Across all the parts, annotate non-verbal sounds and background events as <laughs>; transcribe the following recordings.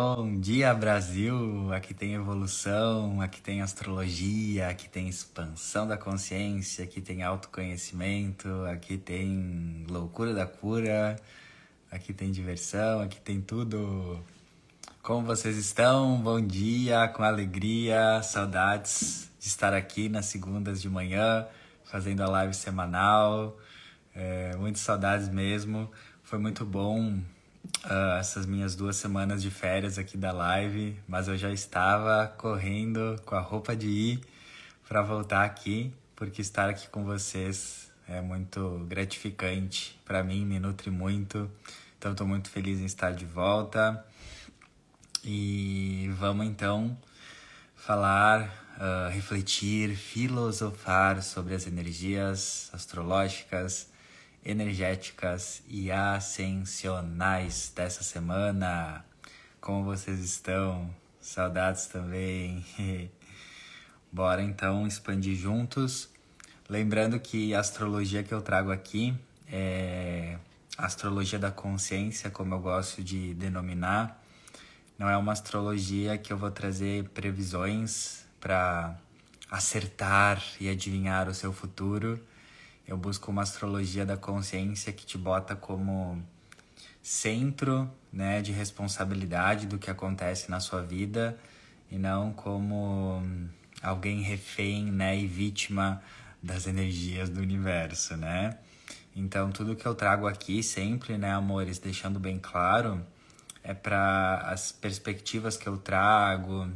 Bom dia, Brasil! Aqui tem evolução, aqui tem astrologia, aqui tem expansão da consciência, aqui tem autoconhecimento, aqui tem loucura da cura, aqui tem diversão, aqui tem tudo. Como vocês estão? Bom dia, com alegria, saudades de estar aqui nas segundas de manhã, fazendo a live semanal. É, muitas saudades mesmo. Foi muito bom uh, essas minhas duas semanas de férias aqui da live, mas eu já estava correndo com a roupa de ir para voltar aqui, porque estar aqui com vocês é muito gratificante para mim, me nutre muito. Então estou muito feliz em estar de volta. E vamos então falar, uh, refletir, filosofar sobre as energias astrológicas energéticas e ascensionais dessa semana. Como vocês estão? Saudades também. <laughs> Bora então expandir juntos. Lembrando que a astrologia que eu trago aqui é a astrologia da consciência, como eu gosto de denominar. Não é uma astrologia que eu vou trazer previsões para acertar e adivinhar o seu futuro eu busco uma astrologia da consciência que te bota como centro, né, de responsabilidade do que acontece na sua vida e não como alguém refém, né, e vítima das energias do universo, né? Então, tudo que eu trago aqui sempre, né, amores, deixando bem claro, é para as perspectivas que eu trago,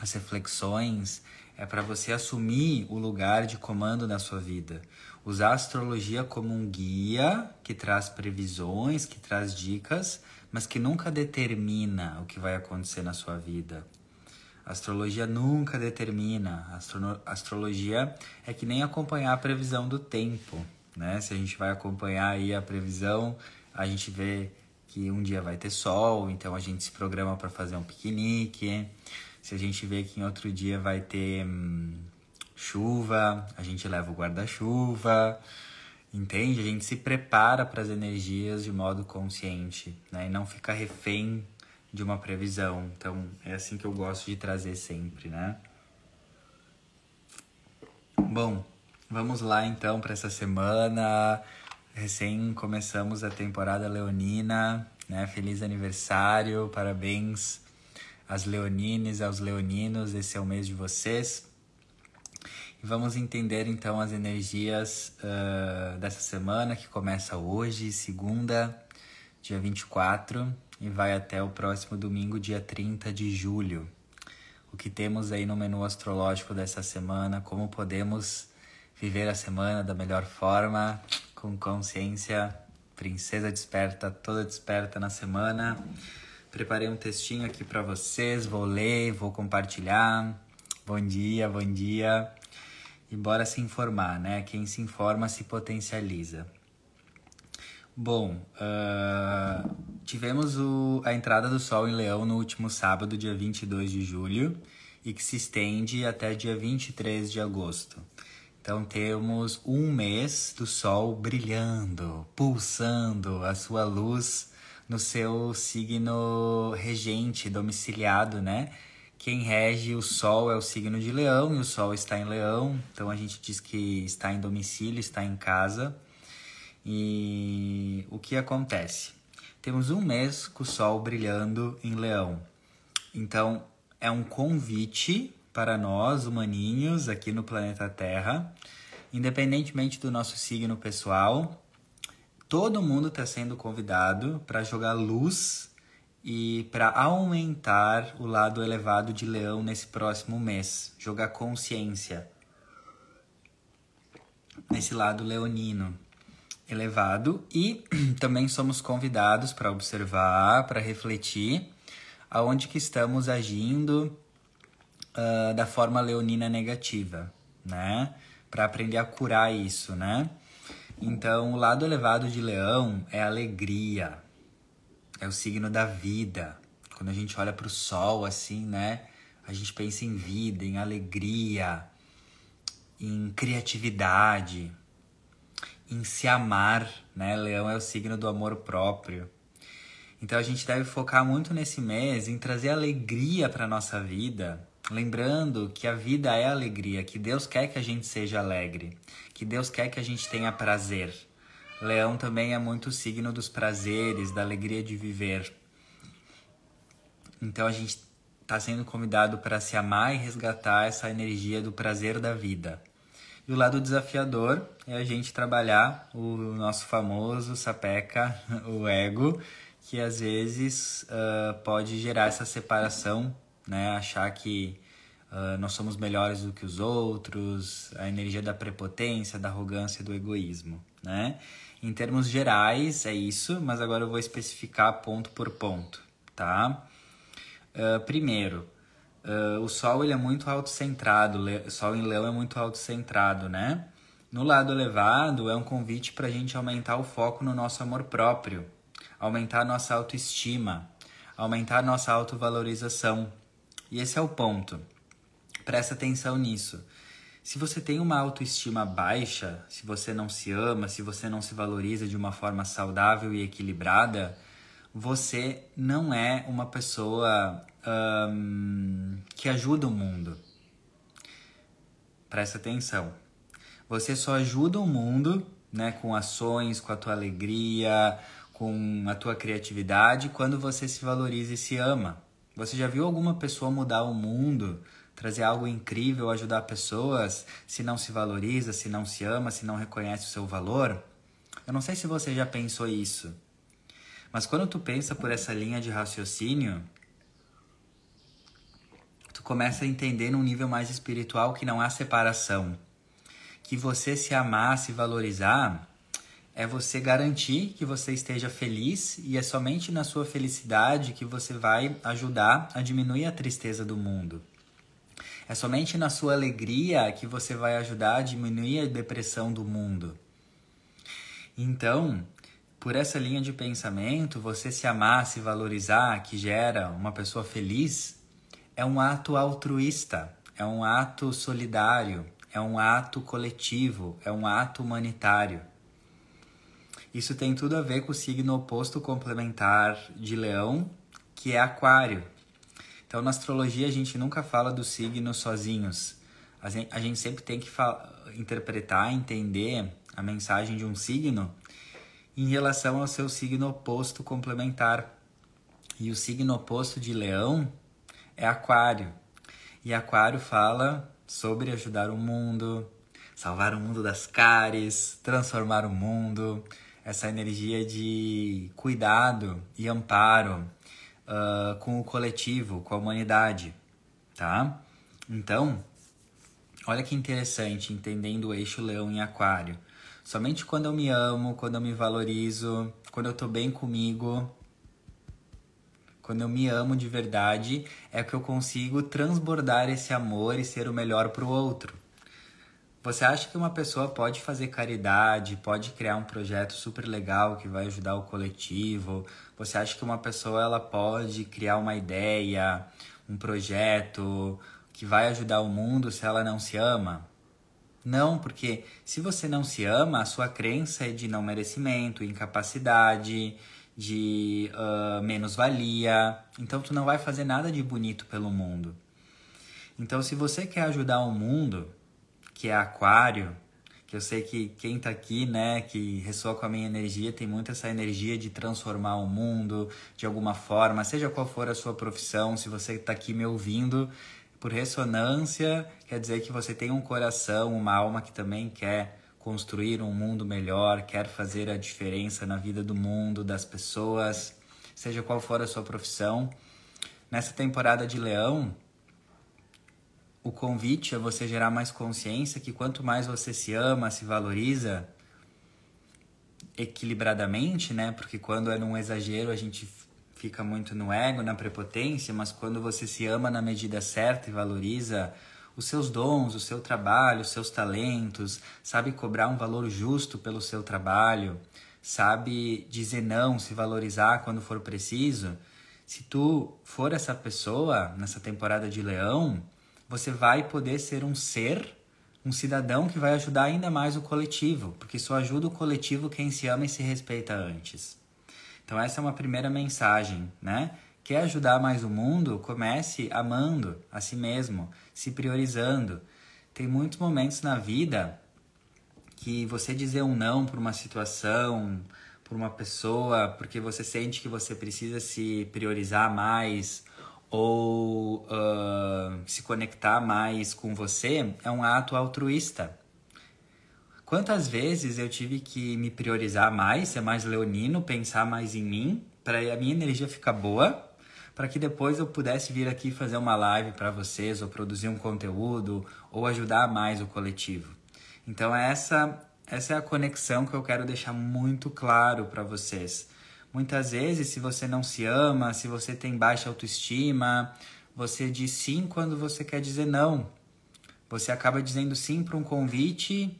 as reflexões, é para você assumir o lugar de comando na sua vida usar a astrologia como um guia que traz previsões, que traz dicas, mas que nunca determina o que vai acontecer na sua vida. A astrologia nunca determina. A astro astrologia é que nem acompanhar a previsão do tempo, né? Se a gente vai acompanhar aí a previsão, a gente vê que um dia vai ter sol, então a gente se programa para fazer um piquenique. Se a gente vê que em outro dia vai ter hum, chuva, a gente leva o guarda-chuva, entende? A gente se prepara para as energias de modo consciente, né? E não fica refém de uma previsão. Então, é assim que eu gosto de trazer sempre, né? Bom, vamos lá então para essa semana. Recém começamos a temporada leonina, né? Feliz aniversário, parabéns às leonines, aos leoninos, esse é o mês de vocês. Vamos entender então as energias uh, dessa semana que começa hoje, segunda, dia 24, e vai até o próximo domingo, dia 30 de julho. O que temos aí no menu astrológico dessa semana, como podemos viver a semana da melhor forma, com consciência, princesa desperta, toda desperta na semana. Preparei um textinho aqui para vocês, vou ler, vou compartilhar. Bom dia, bom dia e bora se informar, né? Quem se informa se potencializa. Bom, uh, tivemos o, a entrada do Sol em Leão no último sábado, dia 22 de julho, e que se estende até dia 23 de agosto. Então temos um mês do Sol brilhando, pulsando a sua luz no seu signo regente, domiciliado, né? Quem rege o Sol é o signo de Leão e o Sol está em Leão, então a gente diz que está em domicílio, está em casa. E o que acontece? Temos um mês com o Sol brilhando em Leão. Então é um convite para nós, humaninhos, aqui no planeta Terra, independentemente do nosso signo pessoal, todo mundo está sendo convidado para jogar luz e para aumentar o lado elevado de leão nesse próximo mês, jogar consciência nesse lado leonino elevado e <clears throat> também somos convidados para observar, para refletir aonde que estamos agindo uh, da forma leonina negativa, né? Para aprender a curar isso, né? Então, o lado elevado de leão é alegria, é o signo da vida. Quando a gente olha para o sol assim, né? A gente pensa em vida, em alegria, em criatividade, em se amar, né? Leão é o signo do amor próprio. Então a gente deve focar muito nesse mês em trazer alegria para nossa vida, lembrando que a vida é alegria, que Deus quer que a gente seja alegre, que Deus quer que a gente tenha prazer. Leão também é muito signo dos prazeres, da alegria de viver. Então a gente está sendo convidado para se amar e resgatar essa energia do prazer da vida. E o lado desafiador é a gente trabalhar o nosso famoso sapeca, <laughs> o ego, que às vezes uh, pode gerar essa separação, né? Achar que uh, nós somos melhores do que os outros, a energia da prepotência, da arrogância, do egoísmo, né? Em termos gerais é isso, mas agora eu vou especificar ponto por ponto, tá? Uh, primeiro, uh, o Sol ele é muito autocentrado, o Sol em Leão é muito autocentrado, né? No lado elevado é um convite para a gente aumentar o foco no nosso amor próprio, aumentar nossa autoestima, aumentar nossa autovalorização. E esse é o ponto. Presta atenção nisso. Se você tem uma autoestima baixa, se você não se ama, se você não se valoriza de uma forma saudável e equilibrada, você não é uma pessoa um, que ajuda o mundo. Presta atenção. Você só ajuda o mundo né, com ações, com a tua alegria, com a tua criatividade, quando você se valoriza e se ama. Você já viu alguma pessoa mudar o mundo, trazer algo incrível, ajudar pessoas, se não se valoriza, se não se ama, se não reconhece o seu valor? Eu não sei se você já pensou isso. Mas quando tu pensa por essa linha de raciocínio, tu começa a entender num nível mais espiritual que não há separação. Que você se amar, se valorizar, é você garantir que você esteja feliz e é somente na sua felicidade que você vai ajudar a diminuir a tristeza do mundo. É somente na sua alegria que você vai ajudar a diminuir a depressão do mundo. Então, por essa linha de pensamento, você se amar, se valorizar, que gera uma pessoa feliz, é um ato altruísta, é um ato solidário, é um ato coletivo, é um ato humanitário. Isso tem tudo a ver com o signo oposto complementar de Leão, que é Aquário. Então, na astrologia, a gente nunca fala dos signos sozinhos. A gente, sempre tem que interpretar, entender a mensagem de um signo em relação ao seu signo oposto complementar. E o signo oposto de Leão é Aquário. E Aquário fala sobre ajudar o mundo, salvar o mundo das cáries, transformar o mundo, essa energia de cuidado e amparo uh, com o coletivo, com a humanidade, tá? Então, olha que interessante, entendendo o eixo Leão em Aquário. Somente quando eu me amo, quando eu me valorizo, quando eu tô bem comigo, quando eu me amo de verdade, é que eu consigo transbordar esse amor e ser o melhor para o outro. Você acha que uma pessoa pode fazer caridade, pode criar um projeto super legal que vai ajudar o coletivo? Você acha que uma pessoa ela pode criar uma ideia, um projeto que vai ajudar o mundo se ela não se ama? Não, porque se você não se ama, a sua crença é de não merecimento, incapacidade, de uh, menos-valia. Então, tu não vai fazer nada de bonito pelo mundo. Então, se você quer ajudar o mundo, que é aquário, que eu sei que quem tá aqui, né, que ressoa com a minha energia, tem muito essa energia de transformar o mundo de alguma forma, seja qual for a sua profissão, se você tá aqui me ouvindo, por ressonância, quer dizer que você tem um coração, uma alma que também quer construir um mundo melhor, quer fazer a diferença na vida do mundo, das pessoas, seja qual for a sua profissão. Nessa temporada de Leão, o convite é você gerar mais consciência que quanto mais você se ama, se valoriza equilibradamente, né? Porque quando é num exagero a gente fica muito no ego, na prepotência, mas quando você se ama na medida certa e valoriza os seus dons, o seu trabalho, os seus talentos, sabe cobrar um valor justo pelo seu trabalho, sabe dizer não, se valorizar quando for preciso, se tu for essa pessoa nessa temporada de leão, você vai poder ser um ser, um cidadão que vai ajudar ainda mais o coletivo, porque só ajuda o coletivo quem se ama e se respeita antes. Então essa é uma primeira mensagem, né? Quer ajudar mais o mundo? Comece amando a si mesmo, se priorizando. Tem muitos momentos na vida que você dizer um não por uma situação, por uma pessoa, porque você sente que você precisa se priorizar mais ou uh, se conectar mais com você, é um ato altruísta. Quantas vezes eu tive que me priorizar mais, ser mais leonino, pensar mais em mim, para a minha energia ficar boa, para que depois eu pudesse vir aqui fazer uma live para vocês, ou produzir um conteúdo, ou ajudar mais o coletivo. Então essa essa é a conexão que eu quero deixar muito claro para vocês. Muitas vezes, se você não se ama, se você tem baixa autoestima, você diz sim quando você quer dizer não. Você acaba dizendo sim para um convite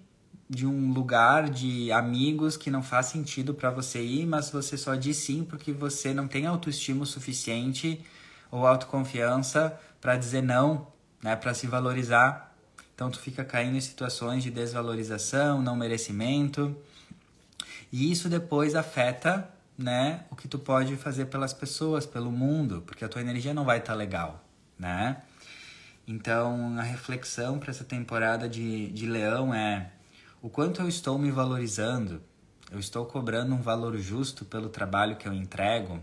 de um lugar de amigos que não faz sentido para você ir, mas você só diz sim porque você não tem autoestima suficiente ou autoconfiança para dizer não, né, para se valorizar. Então tu fica caindo em situações de desvalorização, não merecimento. E isso depois afeta, né, o que tu pode fazer pelas pessoas, pelo mundo, porque a tua energia não vai estar tá legal, né? Então, a reflexão para essa temporada de, de Leão é o quanto eu estou me valorizando, eu estou cobrando um valor justo pelo trabalho que eu entrego.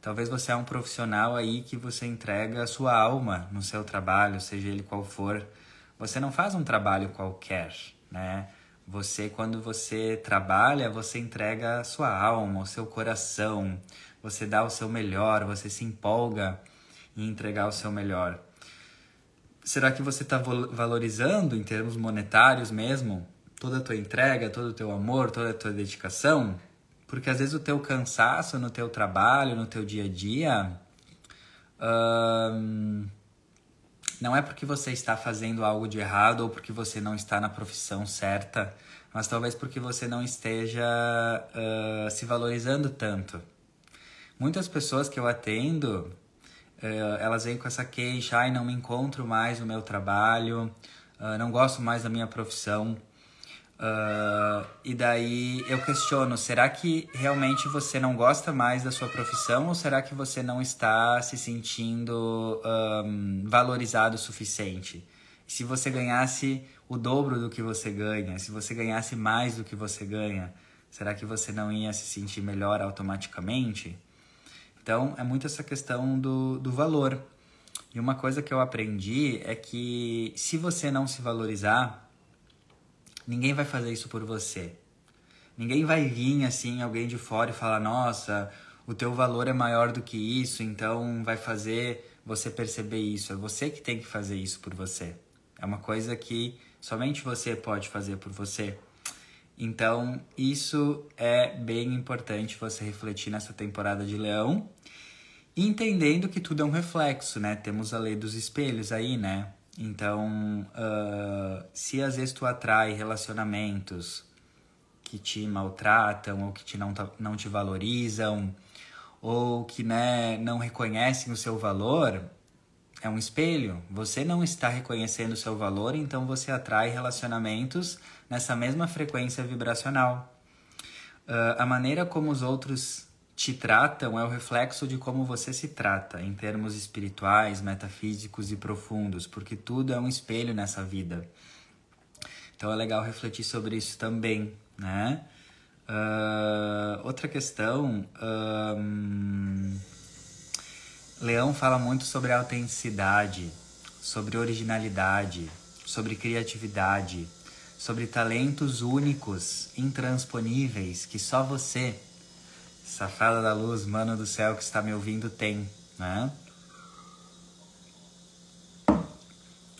Talvez você é um profissional aí que você entrega a sua alma no seu trabalho, seja ele qual for. Você não faz um trabalho qualquer, né? Você, quando você trabalha, você entrega a sua alma, o seu coração, você dá o seu melhor, você se empolga em entregar o seu melhor. Será que você está valorizando em termos monetários mesmo toda a tua entrega, todo o teu amor, toda a tua dedicação, porque às vezes o teu cansaço no teu trabalho, no teu dia a dia, não é porque você está fazendo algo de errado ou porque você não está na profissão certa, mas talvez porque você não esteja uh, se valorizando tanto. Muitas pessoas que eu atendo, uh, elas vêm com essa queixa, ai, não me encontro mais no meu trabalho, uh, não gosto mais da minha profissão. Uh, e daí eu questiono: será que realmente você não gosta mais da sua profissão ou será que você não está se sentindo um, valorizado o suficiente? Se você ganhasse o dobro do que você ganha, se você ganhasse mais do que você ganha, será que você não ia se sentir melhor automaticamente? Então é muito essa questão do, do valor. E uma coisa que eu aprendi é que se você não se valorizar, Ninguém vai fazer isso por você. Ninguém vai vir assim, alguém de fora e falar: nossa, o teu valor é maior do que isso, então vai fazer você perceber isso. É você que tem que fazer isso por você. É uma coisa que somente você pode fazer por você. Então, isso é bem importante você refletir nessa temporada de Leão, entendendo que tudo é um reflexo, né? Temos a lei dos espelhos aí, né? Então, uh, se às vezes tu atrai relacionamentos que te maltratam ou que te não, não te valorizam ou que né, não reconhecem o seu valor, é um espelho. Você não está reconhecendo o seu valor, então você atrai relacionamentos nessa mesma frequência vibracional. Uh, a maneira como os outros te tratam é o reflexo de como você se trata em termos espirituais, metafísicos e profundos, porque tudo é um espelho nessa vida. Então é legal refletir sobre isso também, né? Uh, outra questão, um, Leão fala muito sobre autenticidade, sobre originalidade, sobre criatividade, sobre talentos únicos, intransponíveis que só você Safada da luz, mano do céu que está me ouvindo, tem, né?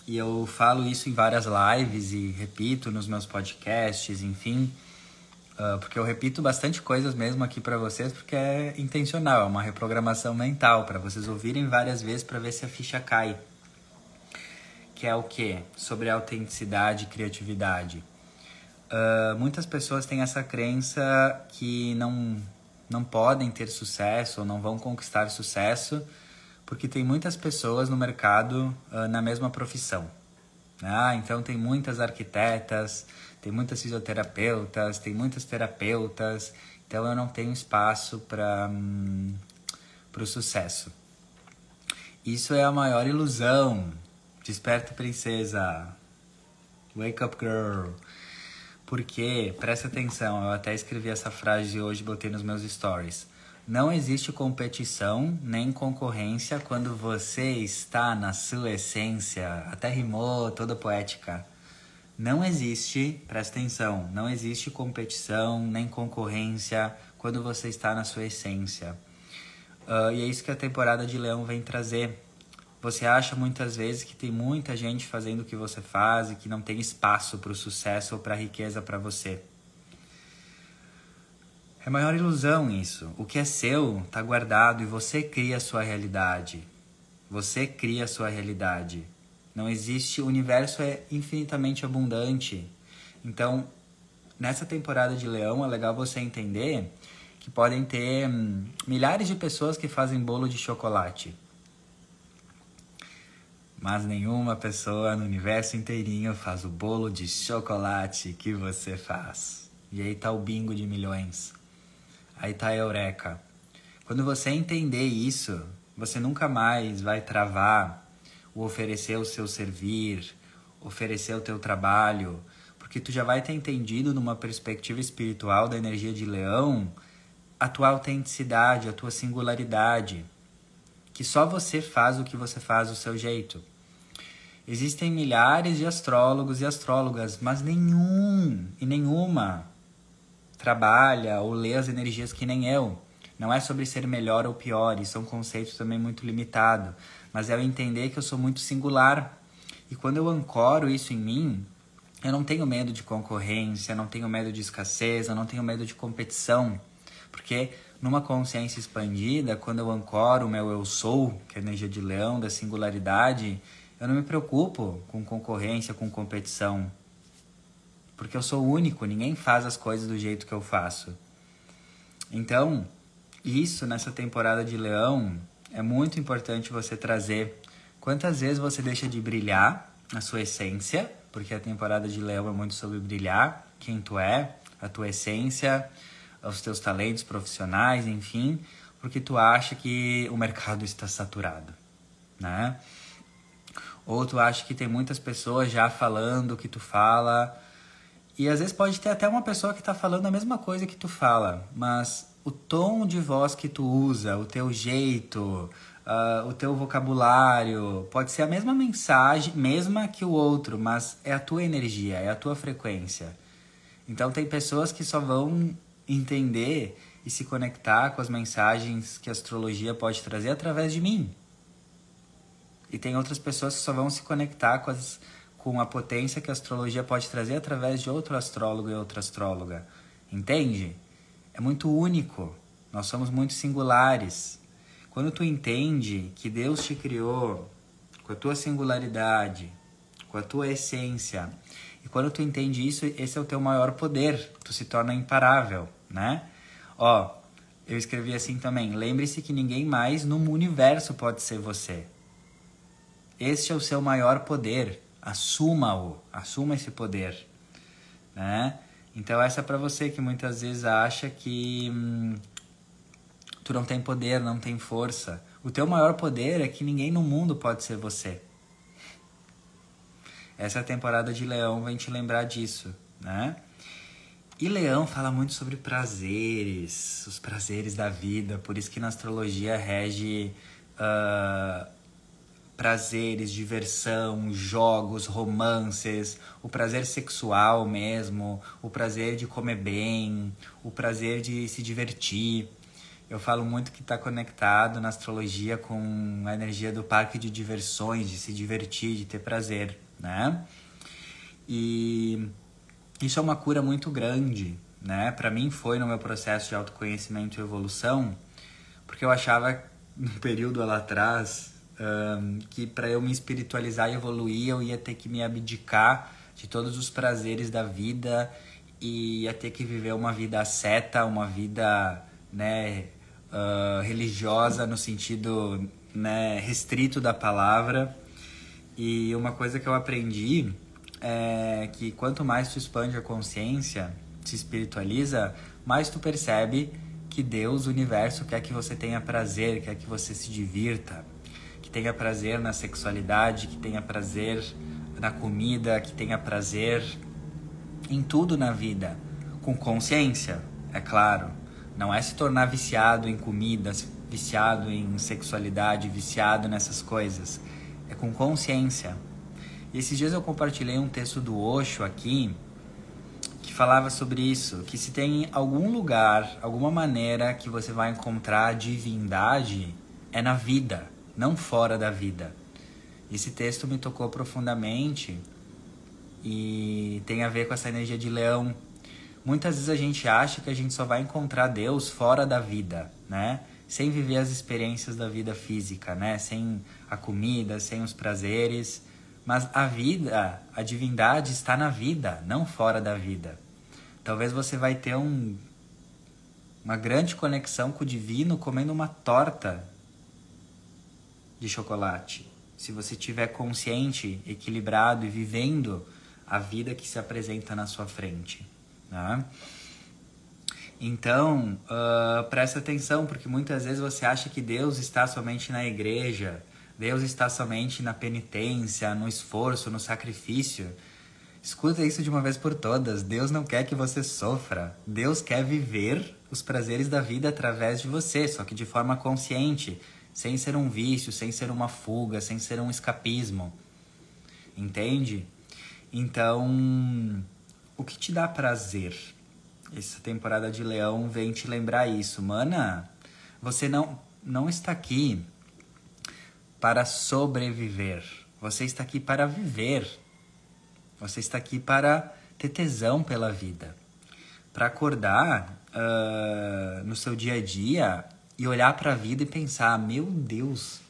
E eu falo isso em várias lives e repito nos meus podcasts, enfim, uh, porque eu repito bastante coisas mesmo aqui para vocês, porque é intencional, é uma reprogramação mental para vocês ouvirem várias vezes para ver se a ficha cai. Que é o que? Sobre autenticidade e criatividade. Uh, muitas pessoas têm essa crença que não não podem ter sucesso ou não vão conquistar sucesso porque tem muitas pessoas no mercado uh, na mesma profissão. Ah, então tem muitas arquitetas, tem muitas fisioterapeutas, tem muitas terapeutas Então eu não tenho espaço para hum, o sucesso. Isso é a maior ilusão. Desperta, princesa. Wake up, girl. Porque, presta atenção, eu até escrevi essa frase hoje botei nos meus stories. Não existe competição nem concorrência quando você está na sua essência. Até rimou, toda poética. Não existe, presta atenção, não existe competição nem concorrência quando você está na sua essência. Uh, e é isso que a temporada de Leão vem trazer. Você acha muitas vezes que tem muita gente fazendo o que você faz e que não tem espaço para o sucesso ou para a riqueza para você. É maior ilusão isso. O que é seu está guardado e você cria a sua realidade. Você cria a sua realidade. Não existe, o universo é infinitamente abundante. Então, nessa temporada de Leão é legal você entender que podem ter hum, milhares de pessoas que fazem bolo de chocolate. Mas nenhuma pessoa no universo inteirinho faz o bolo de chocolate que você faz. E aí tá o bingo de milhões. Aí tá a eureka. Quando você entender isso, você nunca mais vai travar o oferecer o seu servir, oferecer o teu trabalho, porque tu já vai ter entendido numa perspectiva espiritual da energia de leão a tua autenticidade, a tua singularidade, que só você faz o que você faz do seu jeito. Existem milhares de astrólogos e astrólogas, mas nenhum e nenhuma trabalha ou lê as energias que nem eu. Não é sobre ser melhor ou pior, isso é um conceito também muito limitado, mas é eu entender que eu sou muito singular. E quando eu ancoro isso em mim, eu não tenho medo de concorrência, não tenho medo de escassez, eu não tenho medo de competição. Porque numa consciência expandida, quando eu ancoro o meu eu sou, que é a energia de leão, da singularidade, eu não me preocupo com concorrência, com competição porque eu sou único, ninguém faz as coisas do jeito que eu faço. Então, isso nessa temporada de Leão é muito importante você trazer. Quantas vezes você deixa de brilhar a sua essência, porque a temporada de Leão é muito sobre brilhar, quem tu é, a tua essência, os teus talentos profissionais, enfim, porque tu acha que o mercado está saturado, né? Ou tu acha que tem muitas pessoas já falando o que tu fala, e às vezes pode ter até uma pessoa que está falando a mesma coisa que tu fala, mas o tom de voz que tu usa, o teu jeito, uh, o teu vocabulário, pode ser a mesma mensagem, mesma que o outro, mas é a tua energia, é a tua frequência. Então tem pessoas que só vão entender e se conectar com as mensagens que a astrologia pode trazer através de mim. E tem outras pessoas que só vão se conectar com as com a potência que a astrologia pode trazer através de outro astrólogo e outra astróloga. Entende? É muito único. Nós somos muito singulares. Quando tu entende que Deus te criou com a tua singularidade, com a tua essência, e quando tu entende isso, esse é o teu maior poder. Tu se torna imparável, né? Ó, eu escrevi assim também: lembre-se que ninguém mais no universo pode ser você. Este é o seu maior poder assuma-o, assuma esse poder, né? Então essa é para você que muitas vezes acha que hum, tu não tem poder, não tem força. O teu maior poder é que ninguém no mundo pode ser você. Essa temporada de Leão vem te lembrar disso, né? E Leão fala muito sobre prazeres, os prazeres da vida, por isso que na astrologia rege uh, prazeres, diversão, jogos, romances, o prazer sexual mesmo, o prazer de comer bem, o prazer de se divertir. Eu falo muito que está conectado na astrologia com a energia do parque de diversões, de se divertir, de ter prazer, né? E isso é uma cura muito grande, né? Para mim foi no meu processo de autoconhecimento e evolução, porque eu achava <laughs> no período lá atrás um, que para eu me espiritualizar e evoluir eu ia ter que me abdicar de todos os prazeres da vida e ia ter que viver uma vida seta, uma vida né, uh, religiosa no sentido né, restrito da palavra. E uma coisa que eu aprendi é que quanto mais tu expande a consciência, se espiritualiza, mais tu percebe que Deus, o universo, quer que você tenha prazer, quer que você se divirta, que tenha prazer na sexualidade, que tenha prazer na comida, que tenha prazer em tudo na vida, com consciência, é claro. Não é se tornar viciado em comida, viciado em sexualidade, viciado nessas coisas. É com consciência. E esses dias eu compartilhei um texto do Osho aqui que falava sobre isso, que se tem algum lugar, alguma maneira que você vai encontrar divindade é na vida, não fora da vida. Esse texto me tocou profundamente e tem a ver com essa energia de leão. Muitas vezes a gente acha que a gente só vai encontrar Deus fora da vida, né? Sem viver as experiências da vida física, né? Sem a comida, sem os prazeres. Mas a vida, a divindade está na vida, não fora da vida. Talvez você vai ter um, uma grande conexão com o divino comendo uma torta de chocolate. Se você estiver consciente, equilibrado e vivendo a vida que se apresenta na sua frente. Né? Então, uh, presta atenção, porque muitas vezes você acha que Deus está somente na igreja, Deus está somente na penitência, no esforço, no sacrifício. Escuta isso de uma vez por todas. Deus não quer que você sofra. Deus quer viver os prazeres da vida através de você, só que de forma consciente, sem ser um vício, sem ser uma fuga, sem ser um escapismo. Entende? Então, o que te dá prazer? Essa temporada de Leão vem te lembrar isso. Mana, você não, não está aqui para sobreviver. Você está aqui para viver. Você está aqui para ter tesão pela vida. Para acordar uh, no seu dia a dia e olhar para a vida e pensar: meu Deus,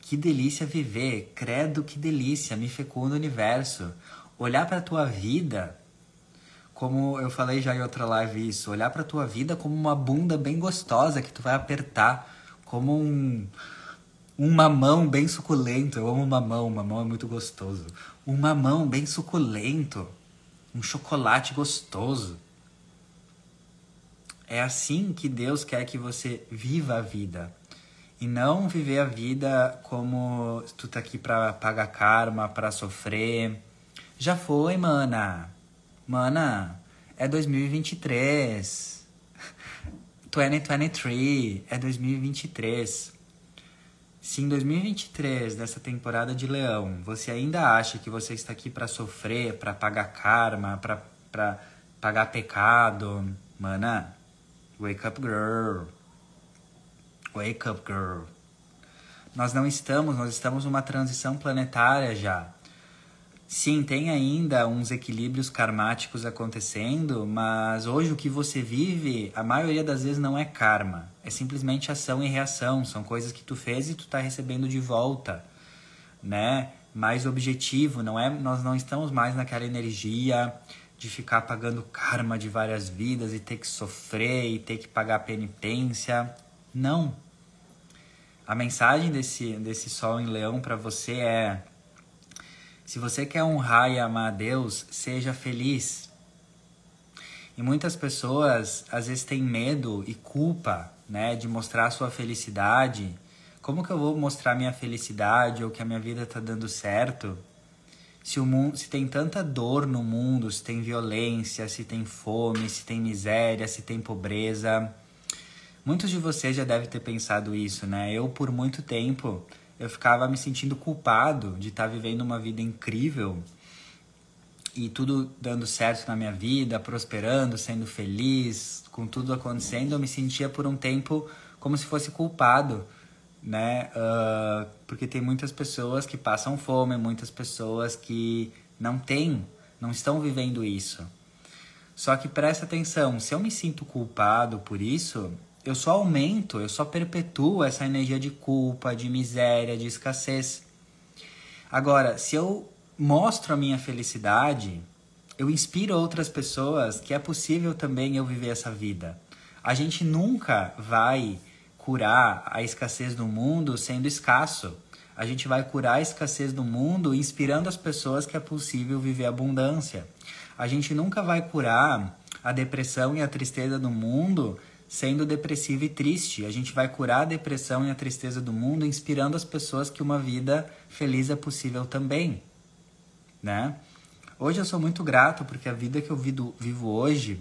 que delícia viver. Credo, que delícia. Me fecunda o universo olhar para a tua vida, como eu falei já em outra live isso, olhar para a tua vida como uma bunda bem gostosa que tu vai apertar, como um um mamão bem suculento. Eu amo mamão, mamão é muito gostoso. Um mamão bem suculento, um chocolate gostoso. É assim que Deus quer que você viva a vida. E não viver a vida como tu tá aqui para pagar karma, para sofrer, já foi, mana. Mana, é 2023. 2023 <laughs> é 2023. Se em 2023, dessa temporada de Leão, você ainda acha que você está aqui para sofrer, para pagar karma, para pagar pecado, mana, wake up girl. Wake up girl. Nós não estamos, nós estamos numa transição planetária já. Sim, tem ainda uns equilíbrios karmáticos acontecendo, mas hoje o que você vive, a maioria das vezes não é karma, é simplesmente ação e reação, são coisas que tu fez e tu está recebendo de volta, né? Mais objetivo, não é? Nós não estamos mais naquela energia de ficar pagando karma de várias vidas e ter que sofrer e ter que pagar penitência. Não. A mensagem desse desse sol em leão para você é se você quer honrar e amar a Deus, seja feliz. E muitas pessoas às vezes têm medo e culpa, né, de mostrar sua felicidade. Como que eu vou mostrar minha felicidade ou que a minha vida está dando certo? Se o mundo, se tem tanta dor no mundo, se tem violência, se tem fome, se tem miséria, se tem pobreza. Muitos de vocês já devem ter pensado isso, né? Eu por muito tempo eu ficava me sentindo culpado de estar tá vivendo uma vida incrível e tudo dando certo na minha vida, prosperando, sendo feliz, com tudo acontecendo, eu me sentia por um tempo como se fosse culpado, né? Uh, porque tem muitas pessoas que passam fome, muitas pessoas que não têm, não estão vivendo isso. Só que presta atenção, se eu me sinto culpado por isso, eu só aumento, eu só perpetuo essa energia de culpa, de miséria, de escassez. Agora, se eu mostro a minha felicidade, eu inspiro outras pessoas que é possível também eu viver essa vida. A gente nunca vai curar a escassez do mundo sendo escasso. A gente vai curar a escassez do mundo inspirando as pessoas que é possível viver abundância. A gente nunca vai curar a depressão e a tristeza do mundo sendo depressivo e triste. A gente vai curar a depressão e a tristeza do mundo inspirando as pessoas que uma vida feliz é possível também, né? Hoje eu sou muito grato porque a vida que eu vivo hoje,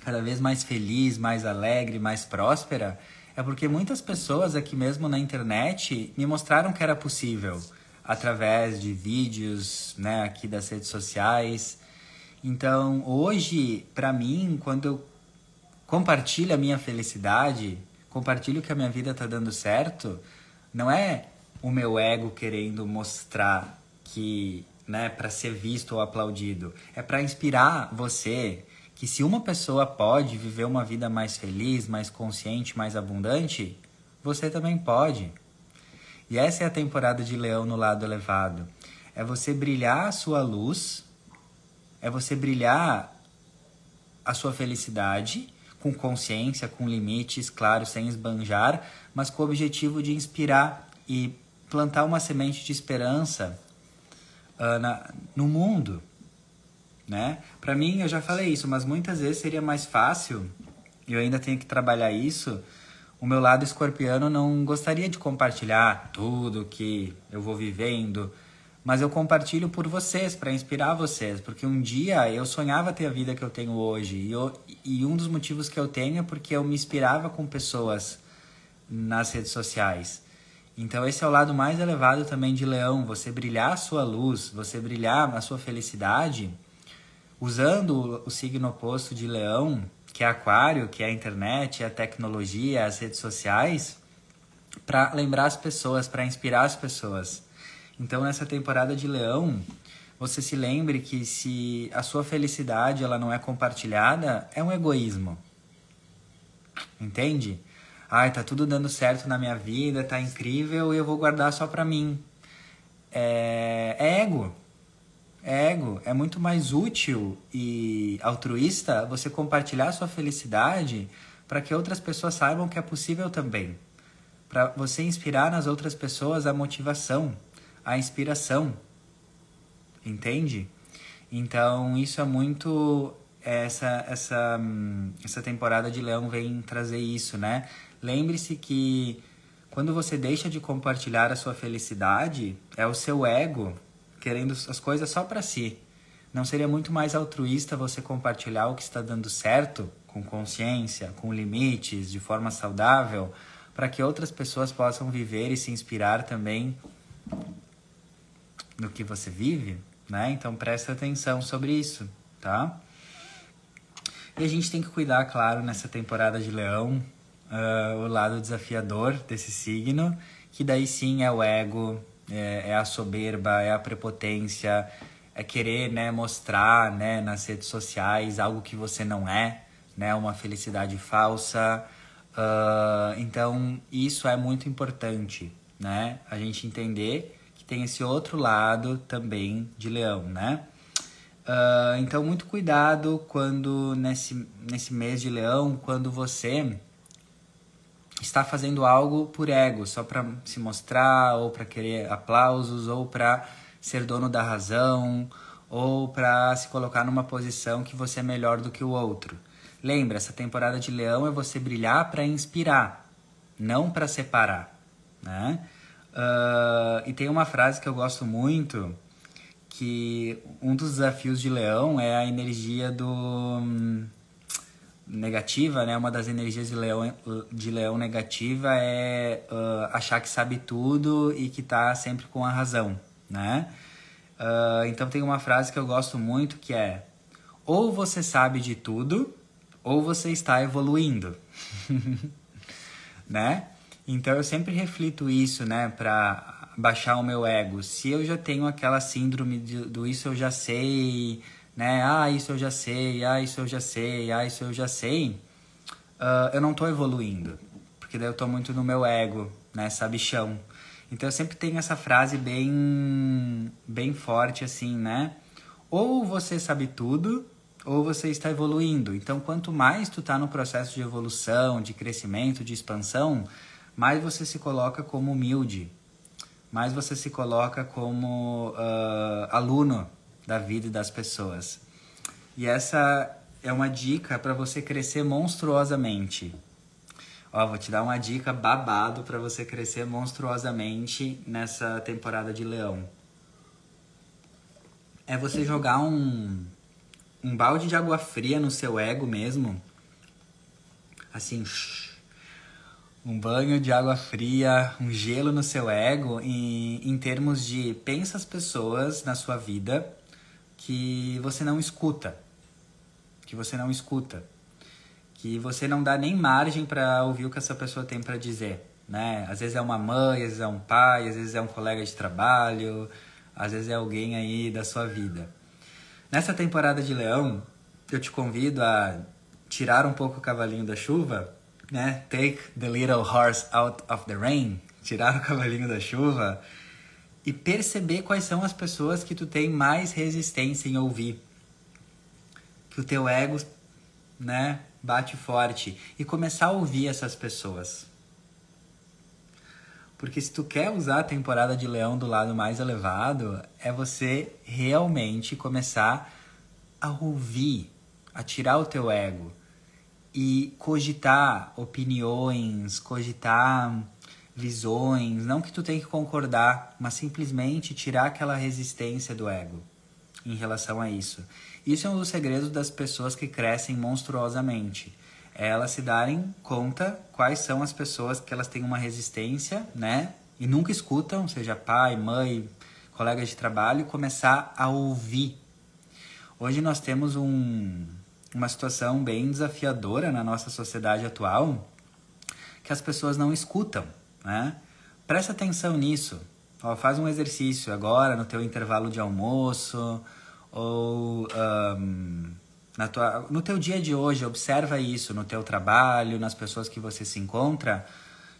cada vez mais feliz, mais alegre, mais próspera, é porque muitas pessoas aqui mesmo na internet me mostraram que era possível através de vídeos, né, aqui das redes sociais, então, hoje, para mim, quando eu compartilho a minha felicidade, compartilho que a minha vida tá dando certo, não é o meu ego querendo mostrar que, né, para ser visto ou aplaudido, é para inspirar você que se uma pessoa pode viver uma vida mais feliz, mais consciente, mais abundante, você também pode. E essa é a temporada de Leão no lado elevado. É você brilhar a sua luz é você brilhar a sua felicidade com consciência, com limites, claro, sem esbanjar, mas com o objetivo de inspirar e plantar uma semente de esperança uh, na, no mundo, né? Para mim, eu já falei isso, mas muitas vezes seria mais fácil, e eu ainda tenho que trabalhar isso, o meu lado escorpiano não gostaria de compartilhar tudo que eu vou vivendo, mas eu compartilho por vocês, para inspirar vocês, porque um dia eu sonhava ter a vida que eu tenho hoje, e, eu, e um dos motivos que eu tenho é porque eu me inspirava com pessoas nas redes sociais. Então esse é o lado mais elevado também de Leão, você brilhar a sua luz, você brilhar a sua felicidade, usando o signo oposto de Leão, que é Aquário, que é a internet, a tecnologia, as redes sociais, para lembrar as pessoas, para inspirar as pessoas. Então, nessa temporada de Leão, você se lembre que se a sua felicidade ela não é compartilhada, é um egoísmo. Entende? Ai, tá tudo dando certo na minha vida, tá incrível e eu vou guardar só pra mim. É, é ego. É ego. É muito mais útil e altruísta você compartilhar sua felicidade para que outras pessoas saibam que é possível também. Para você inspirar nas outras pessoas a motivação a inspiração. Entende? Então, isso é muito essa essa essa temporada de Leão vem trazer isso, né? Lembre-se que quando você deixa de compartilhar a sua felicidade, é o seu ego querendo as coisas só para si. Não seria muito mais altruísta você compartilhar o que está dando certo, com consciência, com limites, de forma saudável, para que outras pessoas possam viver e se inspirar também no que você vive, né? Então presta atenção sobre isso, tá? E a gente tem que cuidar, claro, nessa temporada de Leão, uh, o lado desafiador desse signo, que daí sim é o ego, é, é, a soberba, é a prepotência, é querer, né, mostrar, né, nas redes sociais algo que você não é, né, uma felicidade falsa. Uh, então isso é muito importante, né? A gente entender tem esse outro lado também de leão, né? Uh, então, muito cuidado quando nesse, nesse mês de leão, quando você está fazendo algo por ego, só para se mostrar, ou para querer aplausos, ou para ser dono da razão, ou para se colocar numa posição que você é melhor do que o outro. Lembra, essa temporada de leão é você brilhar para inspirar, não para separar, né? Uh, e tem uma frase que eu gosto muito, que um dos desafios de leão é a energia do hum, negativa, né? Uma das energias de leão, de leão negativa é uh, achar que sabe tudo e que está sempre com a razão, né? Uh, então tem uma frase que eu gosto muito que é ou você sabe de tudo ou você está evoluindo, <laughs> né? Então eu sempre reflito isso, né, para baixar o meu ego. Se eu já tenho aquela síndrome de, do isso eu já sei, né, ah, isso eu já sei, ah, isso eu já sei, ah, isso eu já sei, uh, eu não tô evoluindo, porque daí eu tô muito no meu ego, né, sabichão. Então eu sempre tenho essa frase bem, bem forte assim, né? Ou você sabe tudo, ou você está evoluindo. Então, quanto mais tu tá no processo de evolução, de crescimento, de expansão, mais você se coloca como humilde, mais você se coloca como uh, aluno da vida e das pessoas. E essa é uma dica para você crescer monstruosamente. Ó, vou te dar uma dica babado para você crescer monstruosamente nessa temporada de Leão. É você jogar um um balde de água fria no seu ego mesmo. Assim, um banho de água fria, um gelo no seu ego em, em termos de pensa as pessoas na sua vida que você não escuta. Que você não escuta. Que você não dá nem margem para ouvir o que essa pessoa tem para dizer, né? Às vezes é uma mãe, às vezes é um pai, às vezes é um colega de trabalho, às vezes é alguém aí da sua vida. Nessa temporada de Leão, eu te convido a tirar um pouco o cavalinho da chuva, né? Take the little horse out of the rain, tirar o cavalinho da chuva e perceber quais são as pessoas que tu tem mais resistência em ouvir. Que o teu ego, né, bate forte e começar a ouvir essas pessoas. Porque se tu quer usar a temporada de leão do lado mais elevado, é você realmente começar a ouvir, a tirar o teu ego e cogitar opiniões, cogitar visões, não que tu tenha que concordar, mas simplesmente tirar aquela resistência do ego em relação a isso. Isso é um dos segredos das pessoas que crescem monstruosamente elas se darem conta quais são as pessoas que elas têm uma resistência, né? E nunca escutam, seja pai, mãe, colegas de trabalho, começar a ouvir. Hoje nós temos um, uma situação bem desafiadora na nossa sociedade atual, que as pessoas não escutam, né? Presta atenção nisso. Ó, faz um exercício agora no teu intervalo de almoço ou um, na tua, no teu dia de hoje, observa isso no teu trabalho, nas pessoas que você se encontra.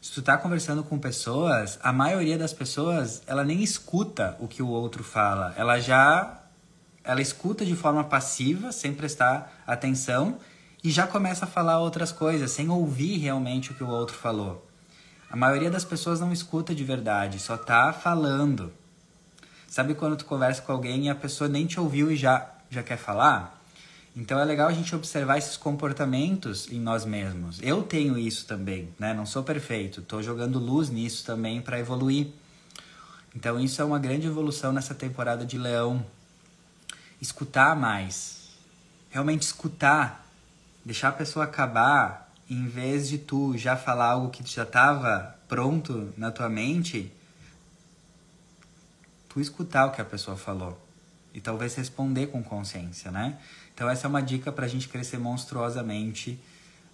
Se tu tá conversando com pessoas, a maioria das pessoas, ela nem escuta o que o outro fala. Ela já ela escuta de forma passiva, sem prestar atenção e já começa a falar outras coisas, sem ouvir realmente o que o outro falou. A maioria das pessoas não escuta de verdade, só tá falando. Sabe quando tu conversa com alguém e a pessoa nem te ouviu e já já quer falar? Então é legal a gente observar esses comportamentos em nós mesmos. Eu tenho isso também, né? Não sou perfeito, estou jogando luz nisso também para evoluir. Então isso é uma grande evolução nessa temporada de Leão. Escutar mais, realmente escutar, deixar a pessoa acabar, em vez de tu já falar algo que já estava pronto na tua mente, tu escutar o que a pessoa falou e talvez responder com consciência, né? Então essa é uma dica para a gente crescer monstruosamente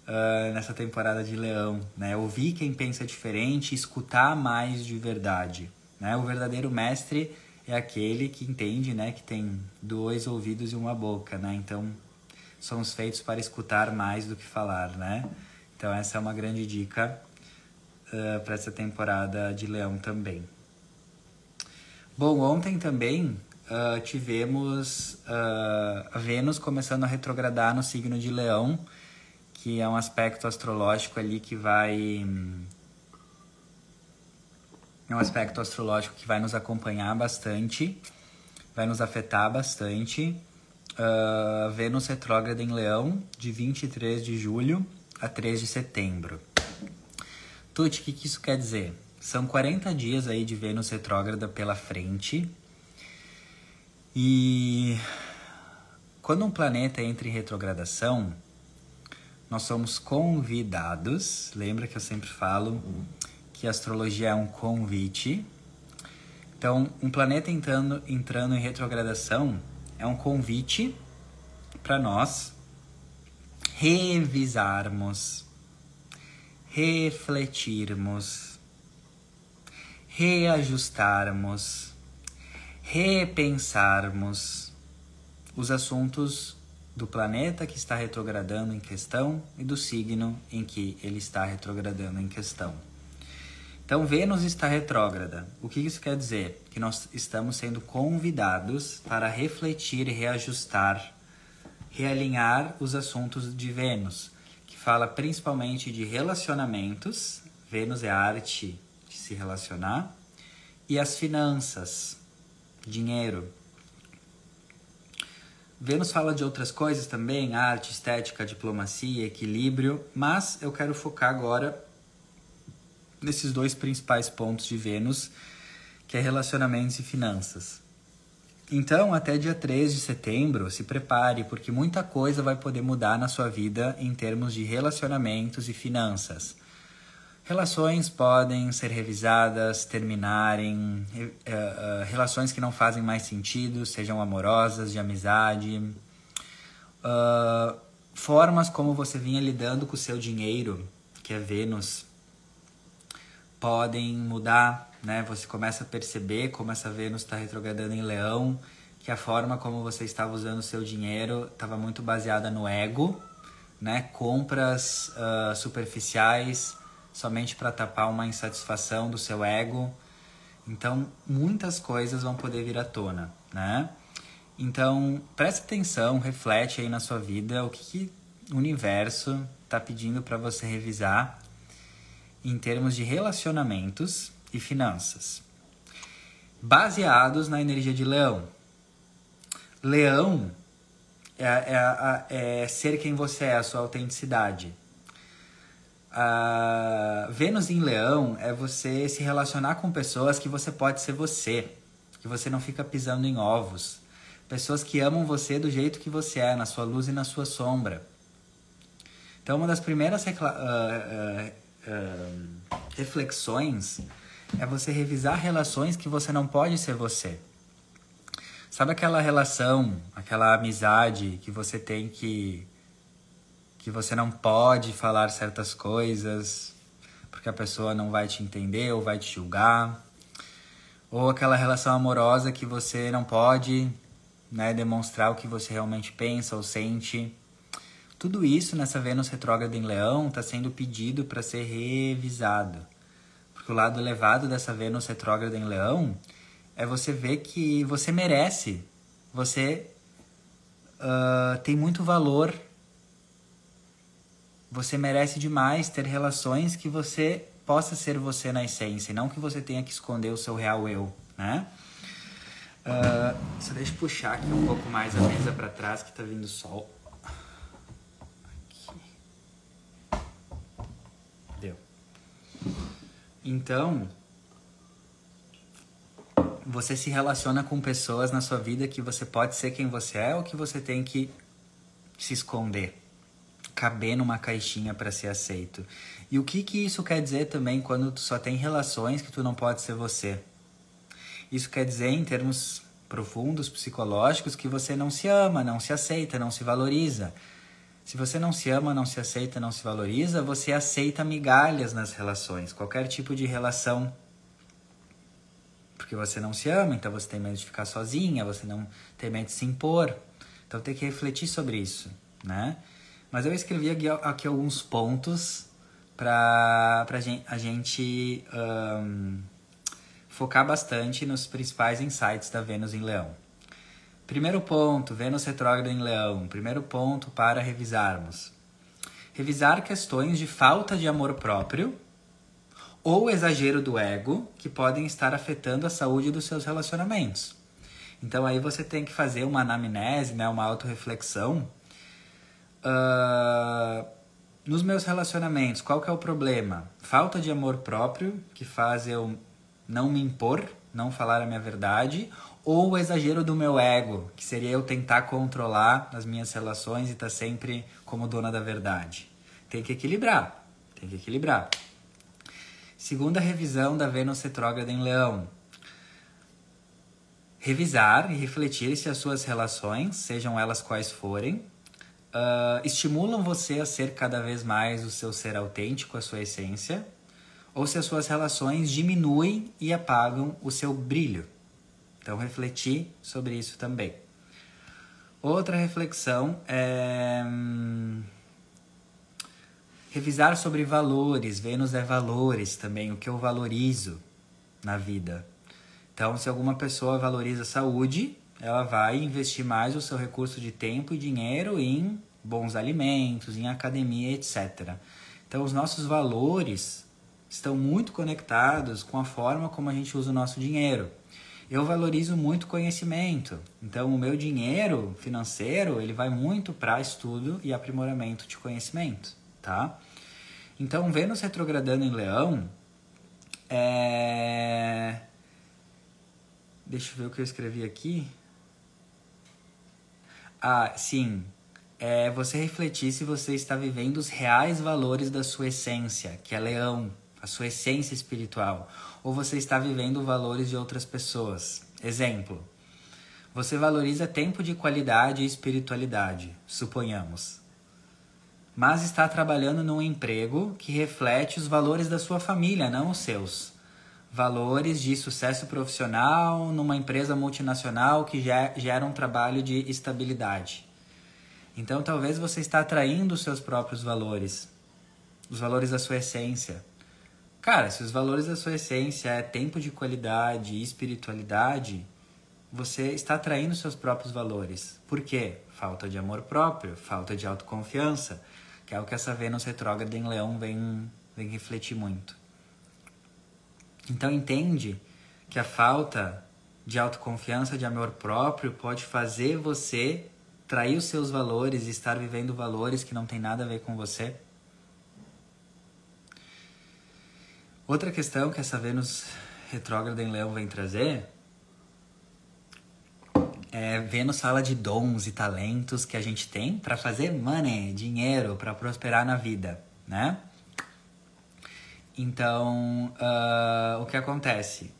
uh, nessa temporada de Leão, né? Ouvir quem pensa diferente, escutar mais de verdade, né? O verdadeiro mestre é aquele que entende, né? Que tem dois ouvidos e uma boca, né? Então somos feitos para escutar mais do que falar, né? Então essa é uma grande dica uh, para essa temporada de Leão também. Bom, ontem também uh, tivemos uh, Vênus começando a retrogradar no signo de Leão, que é um aspecto astrológico ali que vai. É um aspecto astrológico que vai nos acompanhar bastante, vai nos afetar bastante. Uh, Vênus retrógrada em Leão, de 23 de julho a 3 de setembro. Tuti, o que, que isso quer dizer? São 40 dias aí de Vênus retrógrada pela frente, e quando um planeta entra em retrogradação, nós somos convidados. Lembra que eu sempre falo que a astrologia é um convite. Então, um planeta entrando, entrando em retrogradação é um convite para nós revisarmos, refletirmos, reajustarmos repensarmos os assuntos do planeta que está retrogradando em questão e do signo em que ele está retrogradando em questão. Então, Vênus está retrógrada. O que isso quer dizer? Que nós estamos sendo convidados para refletir e reajustar, realinhar os assuntos de Vênus, que fala principalmente de relacionamentos. Vênus é a arte de se relacionar. E as finanças, dinheiro. Vênus fala de outras coisas também, arte, estética, diplomacia, equilíbrio, mas eu quero focar agora nesses dois principais pontos de Vênus, que é relacionamentos e finanças. Então, até dia 3 de setembro, se prepare, porque muita coisa vai poder mudar na sua vida em termos de relacionamentos e finanças. Relações podem ser revisadas, terminarem, uh, uh, relações que não fazem mais sentido, sejam amorosas, de amizade, uh, formas como você vinha lidando com o seu dinheiro, que é Vênus, podem mudar, né? Você começa a perceber como essa Vênus está retrogradando em Leão, que a forma como você estava usando o seu dinheiro estava muito baseada no ego, né? Compras superficiais somente para tapar uma insatisfação do seu ego. Então, muitas coisas vão poder vir à tona, né? Então, preste atenção, reflete aí na sua vida o que, que o universo está pedindo para você revisar em termos de relacionamentos e finanças, baseados na energia de Leão. Leão é, é, é ser quem você é, a sua autenticidade. Uh, Vênus em Leão é você se relacionar com pessoas que você pode ser você, que você não fica pisando em ovos. Pessoas que amam você do jeito que você é, na sua luz e na sua sombra. Então, uma das primeiras uh, uh, reflexões é você revisar relações que você não pode ser você. Sabe aquela relação, aquela amizade que você tem que que você não pode falar certas coisas porque a pessoa não vai te entender ou vai te julgar, ou aquela relação amorosa que você não pode né, demonstrar o que você realmente pensa ou sente. Tudo isso nessa Vênus retrógrada em Leão está sendo pedido para ser revisado. Porque o lado elevado dessa Vênus retrógrada em Leão é você ver que você merece, você uh, tem muito valor você merece demais ter relações que você possa ser você na essência, e não que você tenha que esconder o seu real eu, né? Uh, só deixa eu puxar aqui um pouco mais a mesa para trás que tá vindo sol. Aqui. Deu. Então, você se relaciona com pessoas na sua vida que você pode ser quem você é ou que você tem que se esconder caber numa caixinha para ser aceito. E o que que isso quer dizer também quando tu só tem relações que tu não pode ser você? Isso quer dizer em termos profundos psicológicos que você não se ama, não se aceita, não se valoriza. Se você não se ama, não se aceita, não se valoriza, você aceita migalhas nas relações, qualquer tipo de relação. Porque você não se ama, então você tem medo de ficar sozinha, você não tem medo de se impor. Então tem que refletir sobre isso, né? Mas eu escrevi aqui, aqui alguns pontos para a gente um, focar bastante nos principais insights da Vênus em Leão. Primeiro ponto, Vênus retrógrada em Leão. Primeiro ponto para revisarmos. Revisar questões de falta de amor próprio ou exagero do ego que podem estar afetando a saúde dos seus relacionamentos. Então aí você tem que fazer uma anamnese, né, uma autorreflexão Uh, nos meus relacionamentos, qual que é o problema? Falta de amor próprio, que faz eu não me impor, não falar a minha verdade, ou o exagero do meu ego, que seria eu tentar controlar as minhas relações e estar tá sempre como dona da verdade. Tem que equilibrar, tem que equilibrar. Segunda revisão da Vênus retrógrada em Leão. Revisar e refletir se as suas relações, sejam elas quais forem, uh, estimulam você a ser cada vez mais o seu ser autêntico, a sua essência, ou se as suas relações diminuem e apagam o seu brilho. Então, refletir sobre isso também. Outra reflexão é hum, revisar sobre valores. Vênus é valores também, o que eu valorizo na vida. Então, se alguma pessoa valoriza saúde, ela vai investir mais o seu recurso de tempo e dinheiro em bons alimentos, em academia, etc. Então, os nossos valores estão muito conectados com a forma como a gente usa o nosso dinheiro. Eu valorizo muito conhecimento. Então, o meu dinheiro financeiro, ele vai muito para estudo e aprimoramento de conhecimento, tá? Então, Vênus retrogradando em Leão, é... Deixa eu ver o que eu escrevi aqui. Ah, sim. É você refletir se você está vivendo os reais valores da sua essência, que é leão, a sua essência espiritual, ou você está vivendo valores de outras pessoas. Exemplo: você valoriza tempo de qualidade e espiritualidade, suponhamos. Mas está trabalhando num emprego que reflete os valores da sua família, não os seus valores de sucesso profissional numa empresa multinacional que gera um trabalho de estabilidade. Então, talvez você está atraindo os seus próprios valores, os valores da sua essência. Cara, se os valores da sua essência é tempo de qualidade e espiritualidade, você está atraindo os seus próprios valores. Por quê? Falta de amor próprio, falta de autoconfiança, que é o que essa Vênus retrógrada em Leão vem, vem refletir muito. Então entende que a falta de autoconfiança, de amor próprio, pode fazer você trair os seus valores e estar vivendo valores que não tem nada a ver com você. Outra questão que essa Vênus retrógrada em Leão vem trazer é Vênus fala de dons e talentos que a gente tem para fazer money, dinheiro, para prosperar na vida, né? Então, uh, o que acontece?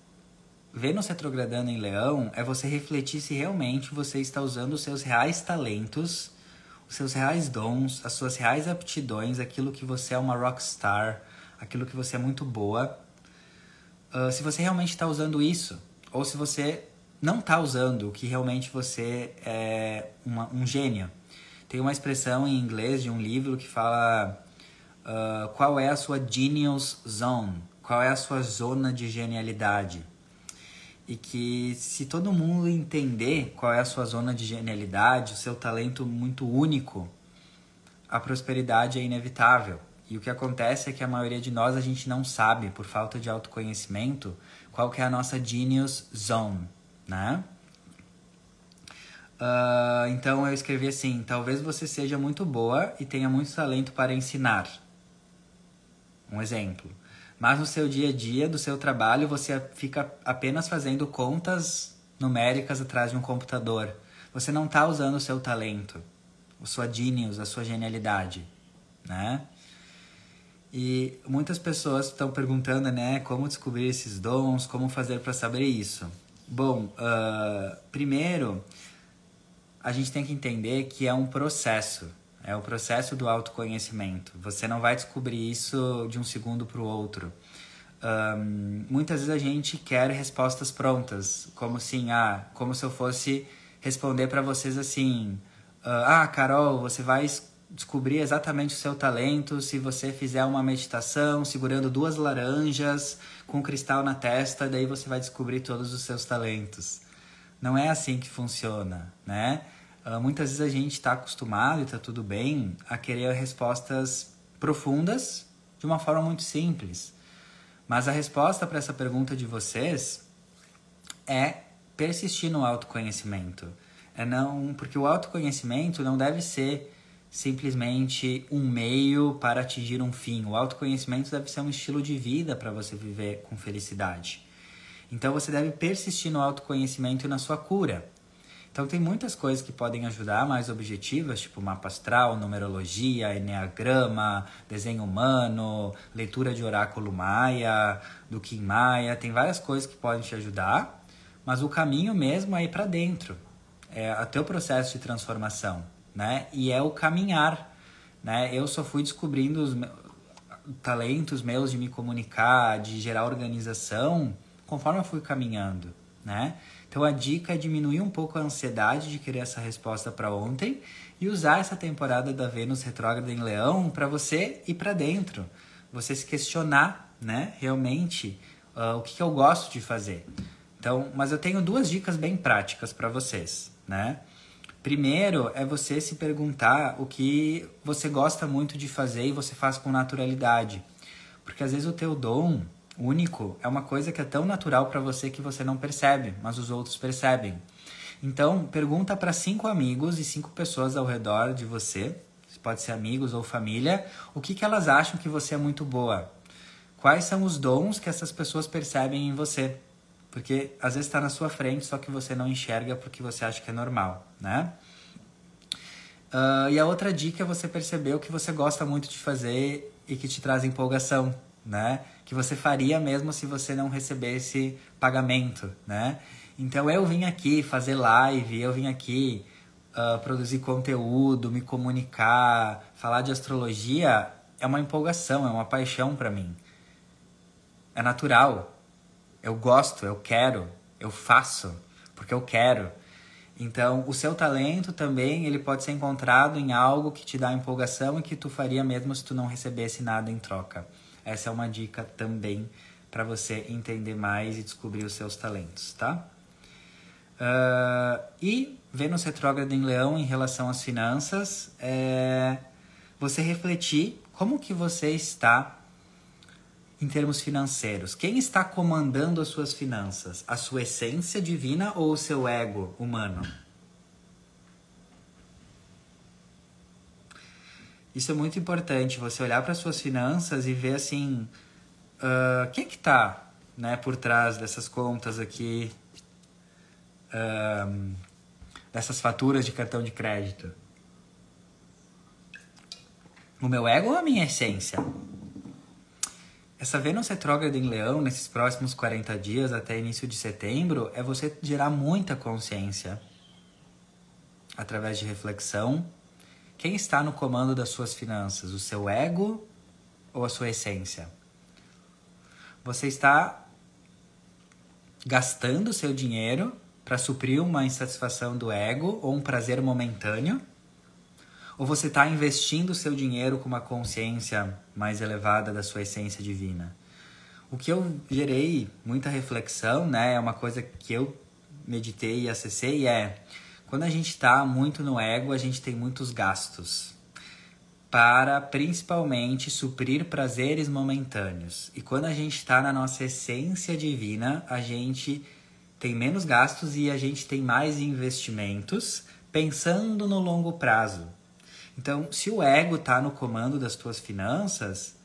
Vênus retrogradando em Leão é você refletir se realmente você está usando os seus reais talentos, os seus reais dons, as suas reais aptidões, aquilo que você é uma rockstar, aquilo que você é muito boa. Uh, se você realmente está usando isso, ou se você não está usando o que realmente você é uma, um gênio. Tem uma expressão em inglês de um livro que fala uh, qual é a sua genius zone, qual é a sua zona de genialidade. E que se todo mundo entender qual é a sua zona de genialidade, o seu talento muito único, a prosperidade é inevitável. E o que acontece é que a maioria de nós a gente não sabe, por falta de autoconhecimento, qual que é a nossa genius zone, né? Uh, então eu escrevi assim: talvez você seja muito boa e tenha muito talento para ensinar, um exemplo. Mas no seu dia a dia, do seu trabalho, você fica apenas fazendo contas numéricas atrás de um computador. Você não está usando o seu talento, a sua genius, a sua genialidade, né? E muitas pessoas estão perguntando, né, como descobrir esses dons, como fazer para saber isso. Bom, uh, primeiro, a gente tem que entender que é um processo, é o processo do autoconhecimento. Você não vai descobrir isso de um segundo para o outro. Um, muitas vezes a gente quer respostas prontas, como assim, ah, como se eu fosse responder para vocês assim, ah, Carol, você vai descobrir exatamente o seu talento se você fizer uma meditação segurando duas laranjas com um cristal na testa, daí você vai descobrir todos os seus talentos. Não é assim que funciona, né? Uh, muitas vezes a gente está acostumado e está tudo bem a querer respostas profundas de uma forma muito simples. Mas a resposta para essa pergunta de vocês é persistir no autoconhecimento. É não, porque o autoconhecimento não deve ser simplesmente um meio para atingir um fim. O autoconhecimento deve ser um estilo de vida para você viver com felicidade. Então você deve persistir no autoconhecimento e na sua cura. Então tem muitas coisas que podem ajudar mais objetivas, tipo mapa astral, numerologia, enneagrama, desenho humano, leitura de oráculo maia, do Kim Maia, tem várias coisas que podem te ajudar, mas o caminho mesmo é ir para dentro. É o teu processo de transformação, né? E é o caminhar, né? Eu só fui descobrindo os talentos meus de me comunicar, de gerar organização, conforme eu fui caminhando, né? Então a dica é diminuir um pouco a ansiedade de querer essa resposta para ontem e usar essa temporada da Vênus retrógrada em Leão para você ir para dentro, você se questionar, né, realmente uh, o que, que eu gosto de fazer. Então, mas eu tenho duas dicas bem práticas para vocês, né? Primeiro é você se perguntar o que você gosta muito de fazer e você faz com naturalidade. Porque às vezes o teu dom único é uma coisa que é tão natural para você que você não percebe, mas os outros percebem. Então, pergunta para cinco amigos e cinco pessoas ao redor de você, pode ser amigos ou família, o que, que elas acham que você é muito boa. Quais são os dons que essas pessoas percebem em você? Porque às vezes está na sua frente, só que você não enxerga porque você acha que é normal, né? Uh, e a outra dica é você perceber o que você gosta muito de fazer e que te traz empolgação, né? Que você faria mesmo se você não recebesse pagamento, né? Então eu vim aqui fazer live, eu vim aqui uh, produzir conteúdo, me comunicar, falar de astrologia é uma empolgação, é uma paixão para mim. É natural. Eu gosto, eu quero, eu faço porque eu quero. Então, o seu talento também ele pode ser encontrado em algo que te dá empolgação e que tu faria mesmo se tu não recebesse nada em troca. Essa é uma dica também para você entender mais e descobrir os seus talentos, tá? Uh, e Vênus retrógrado em Leão em relação às finanças, é você refletir como que você está em termos financeiros. Quem está comandando as suas finanças? A sua essência divina ou o seu ego humano? Isso é muito importante, você olhar para as suas finanças e ver assim, uh, quem que está né, por trás dessas contas aqui, dessas faturas de cartão de crédito? O meu ego ou a minha essência? Essa Vênus retrógrada em Leão, nesses próximos 40 dias até início de setembro, é você gerar muita consciência através de reflexão. Quem está no comando das suas finanças? O seu ego ou a sua essência? Você está gastando seu dinheiro para suprir uma insatisfação do ego ou um prazer momentâneo? Ou você está investindo o seu dinheiro com uma consciência mais elevada da sua essência divina? O que eu gerei muita reflexão, né? É uma coisa que eu meditei e acessei é quando a gente está muito no ego, a gente tem muitos gastos para principalmente suprir prazeres momentâneos. E quando a gente está na nossa essência divina, a gente tem menos gastos e a gente tem mais investimentos pensando no longo prazo. Então, se o ego está no comando das tuas finanças,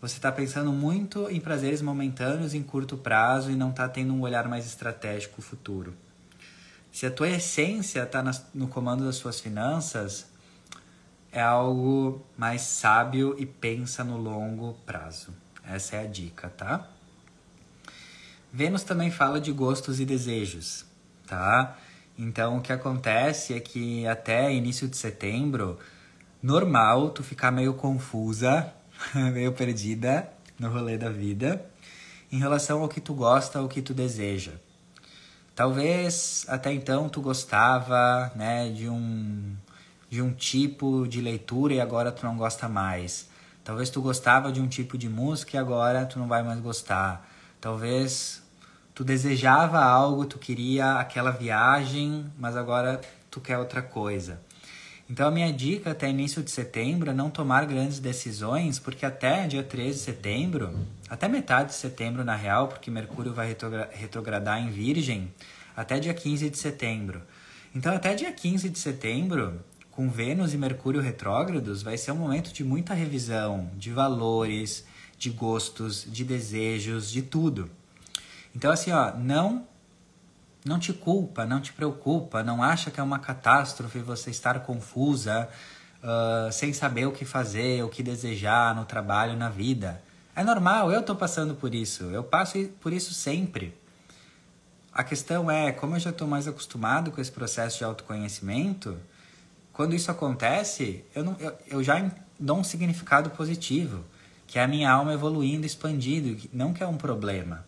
você está pensando muito em prazeres momentâneos em curto prazo e não está tendo um olhar mais estratégico futuro. Se a tua essência está no comando das suas finanças, é algo mais sábio e pensa no longo prazo. Essa é a dica, tá? Vênus também fala de gostos e desejos, tá? Então o que acontece é que até início de setembro, normal tu ficar meio confusa, <laughs> meio perdida no rolê da vida em relação ao que tu gosta, ao que tu deseja. Talvez até então tu gostava, né, de um de um tipo de leitura e agora tu não gosta mais. Talvez tu gostava de um tipo de música e agora tu não vai mais gostar. Talvez tu desejava algo, tu queria aquela viagem, mas agora tu quer outra coisa. Então a minha dica até início de setembro é não tomar grandes decisões, porque até dia 13 de setembro, até metade de setembro na real, porque Mercúrio vai retrogradar em Virgem, até dia 15 de setembro. Então até dia 15 de setembro, com Vênus e Mercúrio retrógrados, vai ser um momento de muita revisão de valores, de gostos, de desejos, de tudo. Então, assim, ó, não não te culpa, não te preocupa, não acha que é uma catástrofe você estar confusa, uh, sem saber o que fazer, o que desejar no trabalho, na vida. É normal, eu estou passando por isso, eu passo por isso sempre. A questão é, como eu já estou mais acostumado com esse processo de autoconhecimento, quando isso acontece, eu, não, eu, eu já dou um significado positivo, que é a minha alma evoluindo, expandindo, não que é um problema.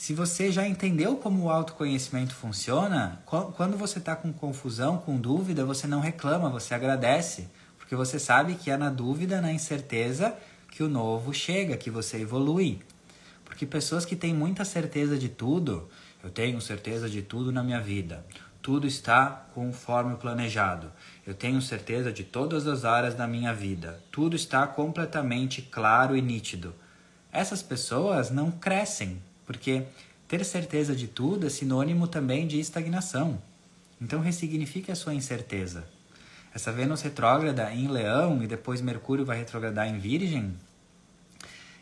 Se você já entendeu como o autoconhecimento funciona, quando você está com confusão, com dúvida, você não reclama, você agradece, porque você sabe que é na dúvida, na incerteza, que o novo chega, que você evolui. Porque pessoas que têm muita certeza de tudo, eu tenho certeza de tudo na minha vida, tudo está conforme planejado, eu tenho certeza de todas as áreas da minha vida, tudo está completamente claro e nítido. Essas pessoas não crescem, porque ter certeza de tudo é sinônimo também de estagnação. Então ressignifique a sua incerteza. Essa Vênus retrógrada em Leão e depois Mercúrio vai retrogradar em Virgem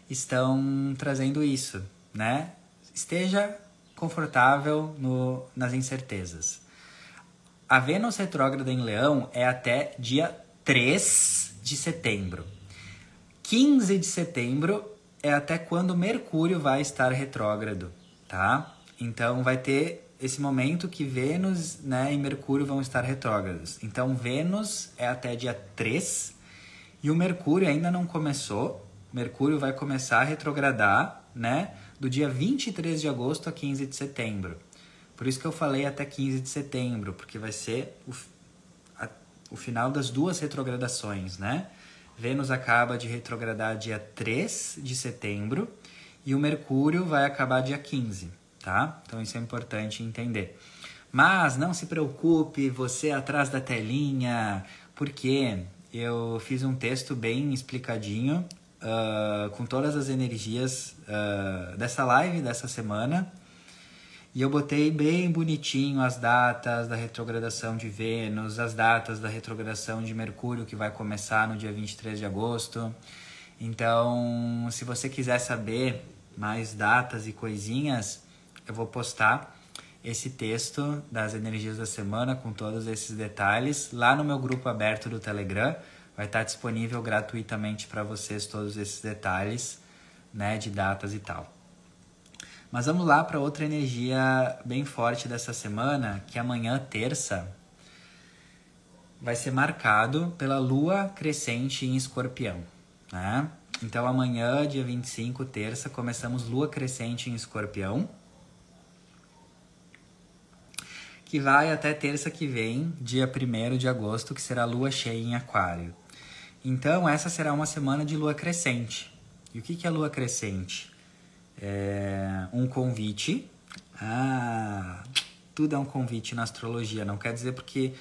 estão trazendo isso, né? Esteja confortável no, nas incertezas. A Vênus retrógrada em Leão é até dia 3 de setembro. 15 de setembro é até quando Mercúrio vai estar retrógrado, tá? Então vai ter esse momento que Vênus né, e Mercúrio vão estar retrógrados. Então Vênus é até dia 3 e o Mercúrio ainda não começou. Mercúrio vai começar a retrogradar, né? Do dia 23 de agosto a 15 de setembro. Por isso que eu falei até 15 de setembro, porque vai ser o, a, o final das duas retrogradações, né? Vênus acaba de retrogradar dia 3 de setembro e o Mercúrio vai acabar dia 15, tá? Então isso é importante entender. Mas não se preocupe, você atrás da telinha, porque eu fiz um texto bem explicadinho uh, com todas as energias uh, dessa live dessa semana e eu botei bem bonitinho as datas da retrogradação de Vênus, as datas da retrogradação de Mercúrio, que vai começar no dia 23 de agosto. Então, se você quiser saber mais datas e coisinhas, eu vou postar esse texto das energias da semana com todos esses detalhes lá no meu grupo aberto do Telegram. Vai estar disponível gratuitamente para vocês todos esses detalhes, né, de datas e tal. Mas vamos lá para outra energia bem forte dessa semana, que amanhã, terça, vai ser marcado pela lua crescente em escorpião. Né? Então amanhã, dia 25, terça, começamos lua crescente em escorpião. Que vai até terça que vem, dia 1 de agosto, que será lua cheia em aquário. Então essa será uma semana de lua crescente. E o que é lua crescente? É, um convite. Ah, tudo é um convite na astrologia. Não quer dizer porque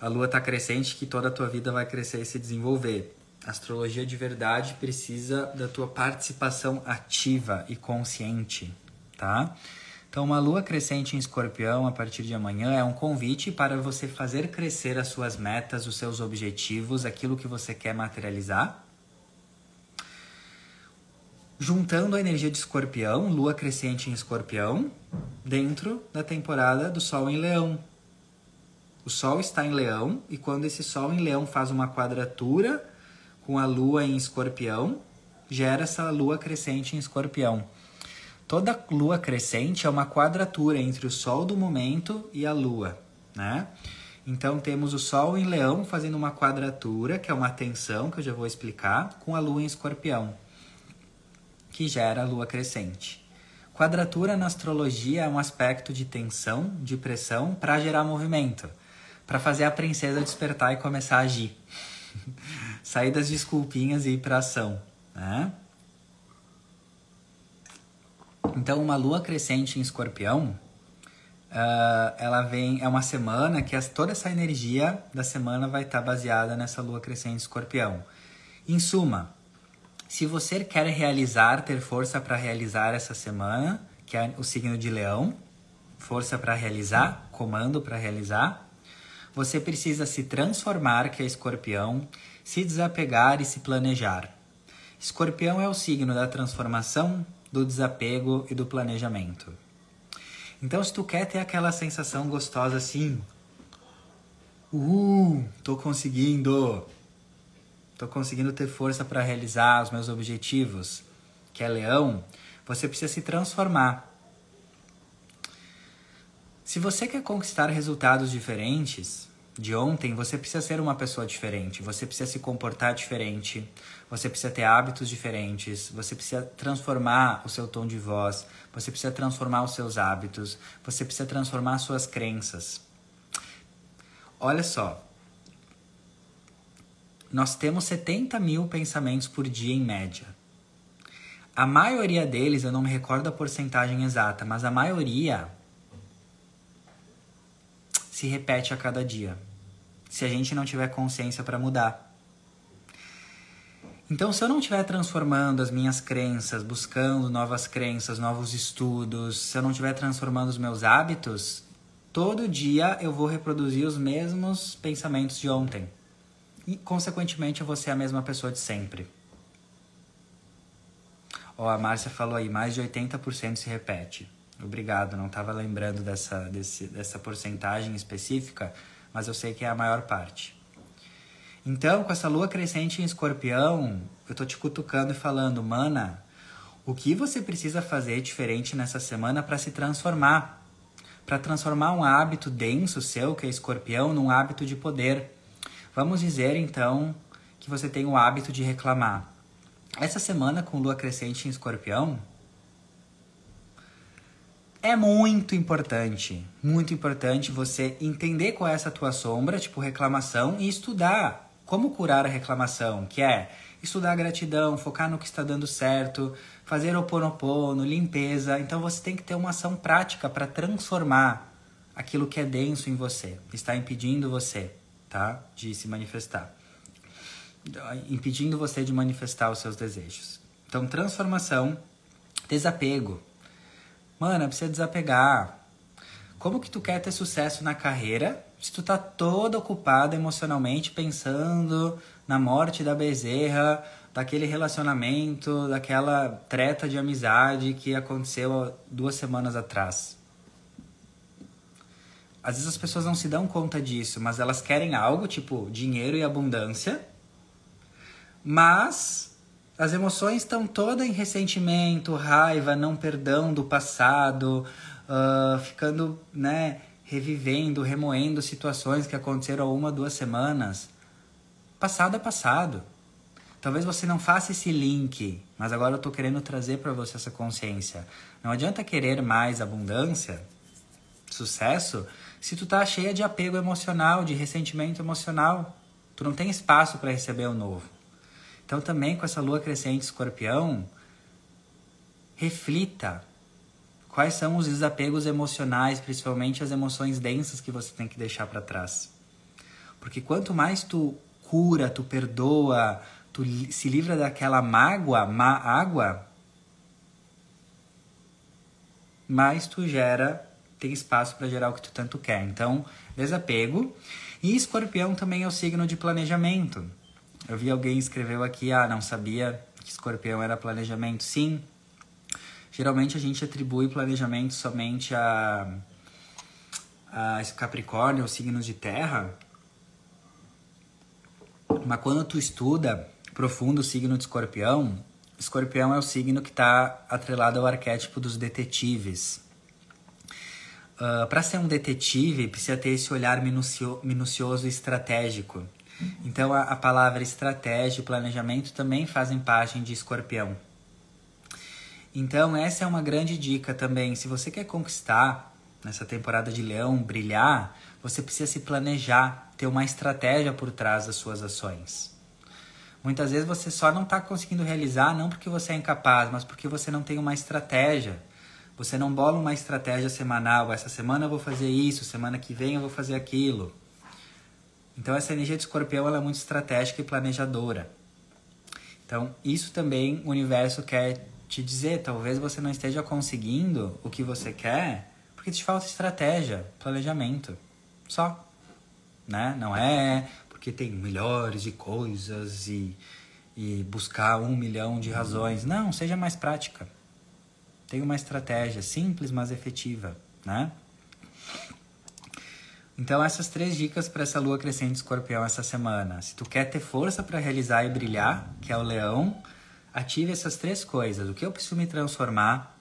a lua está crescente que toda a tua vida vai crescer e se desenvolver. A astrologia de verdade precisa da tua participação ativa e consciente, tá? Então, uma lua crescente em escorpião a partir de amanhã é um convite para você fazer crescer as suas metas, os seus objetivos, aquilo que você quer materializar juntando a energia de escorpião, lua crescente em escorpião, dentro da temporada do Sol em Leão. O Sol está em Leão e quando esse Sol em Leão faz uma quadratura com a lua em escorpião, gera essa lua crescente em escorpião. Toda lua crescente é uma quadratura entre o Sol do momento e a lua, né? Então temos o Sol em Leão fazendo uma quadratura, que é uma tensão, que eu já vou explicar, com a lua em escorpião que gera a lua crescente. Quadratura na astrologia é um aspecto de tensão, de pressão, para gerar movimento, para fazer a princesa despertar e começar a agir. <laughs> Sair das desculpinhas e ir para ação. Né? Então, uma lua crescente em escorpião, uh, ela vem, é uma semana que as, toda essa energia da semana vai estar tá baseada nessa lua crescente em escorpião. Em suma, se você quer realizar, ter força para realizar essa semana, que é o signo de Leão, força para realizar, comando para realizar, você precisa se transformar, que é Escorpião, se desapegar e se planejar. Escorpião é o signo da transformação, do desapego e do planejamento. Então, se tu quer ter aquela sensação gostosa assim, uh, tô conseguindo, estou conseguindo ter força para realizar os meus objetivos, que é leão, você precisa se transformar. Se você quer conquistar resultados diferentes de ontem, você precisa ser uma pessoa diferente, você precisa se comportar diferente, você precisa ter hábitos diferentes, você precisa transformar o seu tom de voz, você precisa transformar os seus hábitos, você precisa transformar suas crenças. Olha só, nós temos 70 mil pensamentos por dia em média. A maioria deles, eu não me recordo a porcentagem exata, mas a maioria se repete a cada dia. Se a gente não tiver consciência para mudar. Então, se eu não estiver transformando as minhas crenças, buscando novas crenças, novos estudos, se eu não estiver transformando os meus hábitos, todo dia eu vou reproduzir os mesmos pensamentos de ontem. E, consequentemente, vou ser a mesma pessoa de sempre. Ó, oh, a Márcia falou aí, mais de 80% se repete. Obrigado, não estava lembrando dessa, desse, dessa porcentagem específica, mas eu sei que é a maior parte. Então, com essa lua crescente em escorpião, eu tô te cutucando e falando, mana, o que você precisa fazer diferente nessa semana para se transformar? Para transformar um hábito denso seu, que é escorpião, num hábito de poder. Vamos dizer então que você tem o hábito de reclamar. Essa semana com lua crescente em escorpião, é muito importante, muito importante você entender qual é essa tua sombra, tipo reclamação, e estudar como curar a reclamação, que é estudar gratidão, focar no que está dando certo, fazer oponopono, limpeza. Então você tem que ter uma ação prática para transformar aquilo que é denso em você, está impedindo você, tá, de se manifestar. Impedindo você de manifestar os seus desejos. Então, transformação, desapego. Mano, precisa desapegar. Como que tu quer ter sucesso na carreira se tu tá toda ocupada emocionalmente pensando na morte da bezerra, daquele relacionamento, daquela treta de amizade que aconteceu duas semanas atrás. Às vezes as pessoas não se dão conta disso, mas elas querem algo tipo dinheiro e abundância, mas as emoções estão todas em ressentimento, raiva, não perdão do passado, uh, ficando, né, revivendo, remoendo situações que aconteceram há uma, duas semanas. Passado é passado. Talvez você não faça esse link, mas agora eu estou querendo trazer para você essa consciência. Não adianta querer mais abundância, sucesso, se tu tá cheia de apego emocional, de ressentimento emocional. Tu não tem espaço para receber o novo. Então também com essa lua crescente escorpião, reflita Quais são os desapegos emocionais, principalmente as emoções densas que você tem que deixar para trás? Porque quanto mais tu cura, tu perdoa, tu se livra daquela mágoa, má água, mais tu gera, tem espaço para gerar o que tu tanto quer. Então, desapego. E escorpião também é o signo de planejamento. Eu vi alguém escreveu aqui, ah, não sabia que escorpião era planejamento. Sim, Geralmente a gente atribui planejamento somente a, a Capricórnio, signos de terra. Mas quando tu estuda profundo o signo de escorpião, escorpião é o signo que está atrelado ao arquétipo dos detetives. Uh, ah, Para ser um detetive, precisa ter esse olhar minucio, minucioso e estratégico. Então, a, a palavra estratégia e planejamento também fazem parte de escorpião. Então, essa é uma grande dica também. Se você quer conquistar nessa temporada de leão, brilhar, você precisa se planejar, ter uma estratégia por trás das suas ações. Muitas vezes você só não está conseguindo realizar não porque você é incapaz, mas porque você não tem uma estratégia. Você não bola uma estratégia semanal. Essa semana eu vou fazer isso, semana que vem eu vou fazer aquilo. Então essa energia de escorpião ela é muito estratégica e planejadora. Então isso também o universo quer te dizer, talvez você não esteja conseguindo o que você quer porque te falta estratégia, planejamento. Só. Né? Não é porque tem milhares de coisas e, e buscar um milhão de razões. Não, seja mais prática. Tenha uma estratégia simples, mas efetiva, né? Então, essas três dicas para essa lua crescente escorpião essa semana. Se tu quer ter força para realizar e brilhar, que é o leão, ative essas três coisas. O que eu preciso me transformar?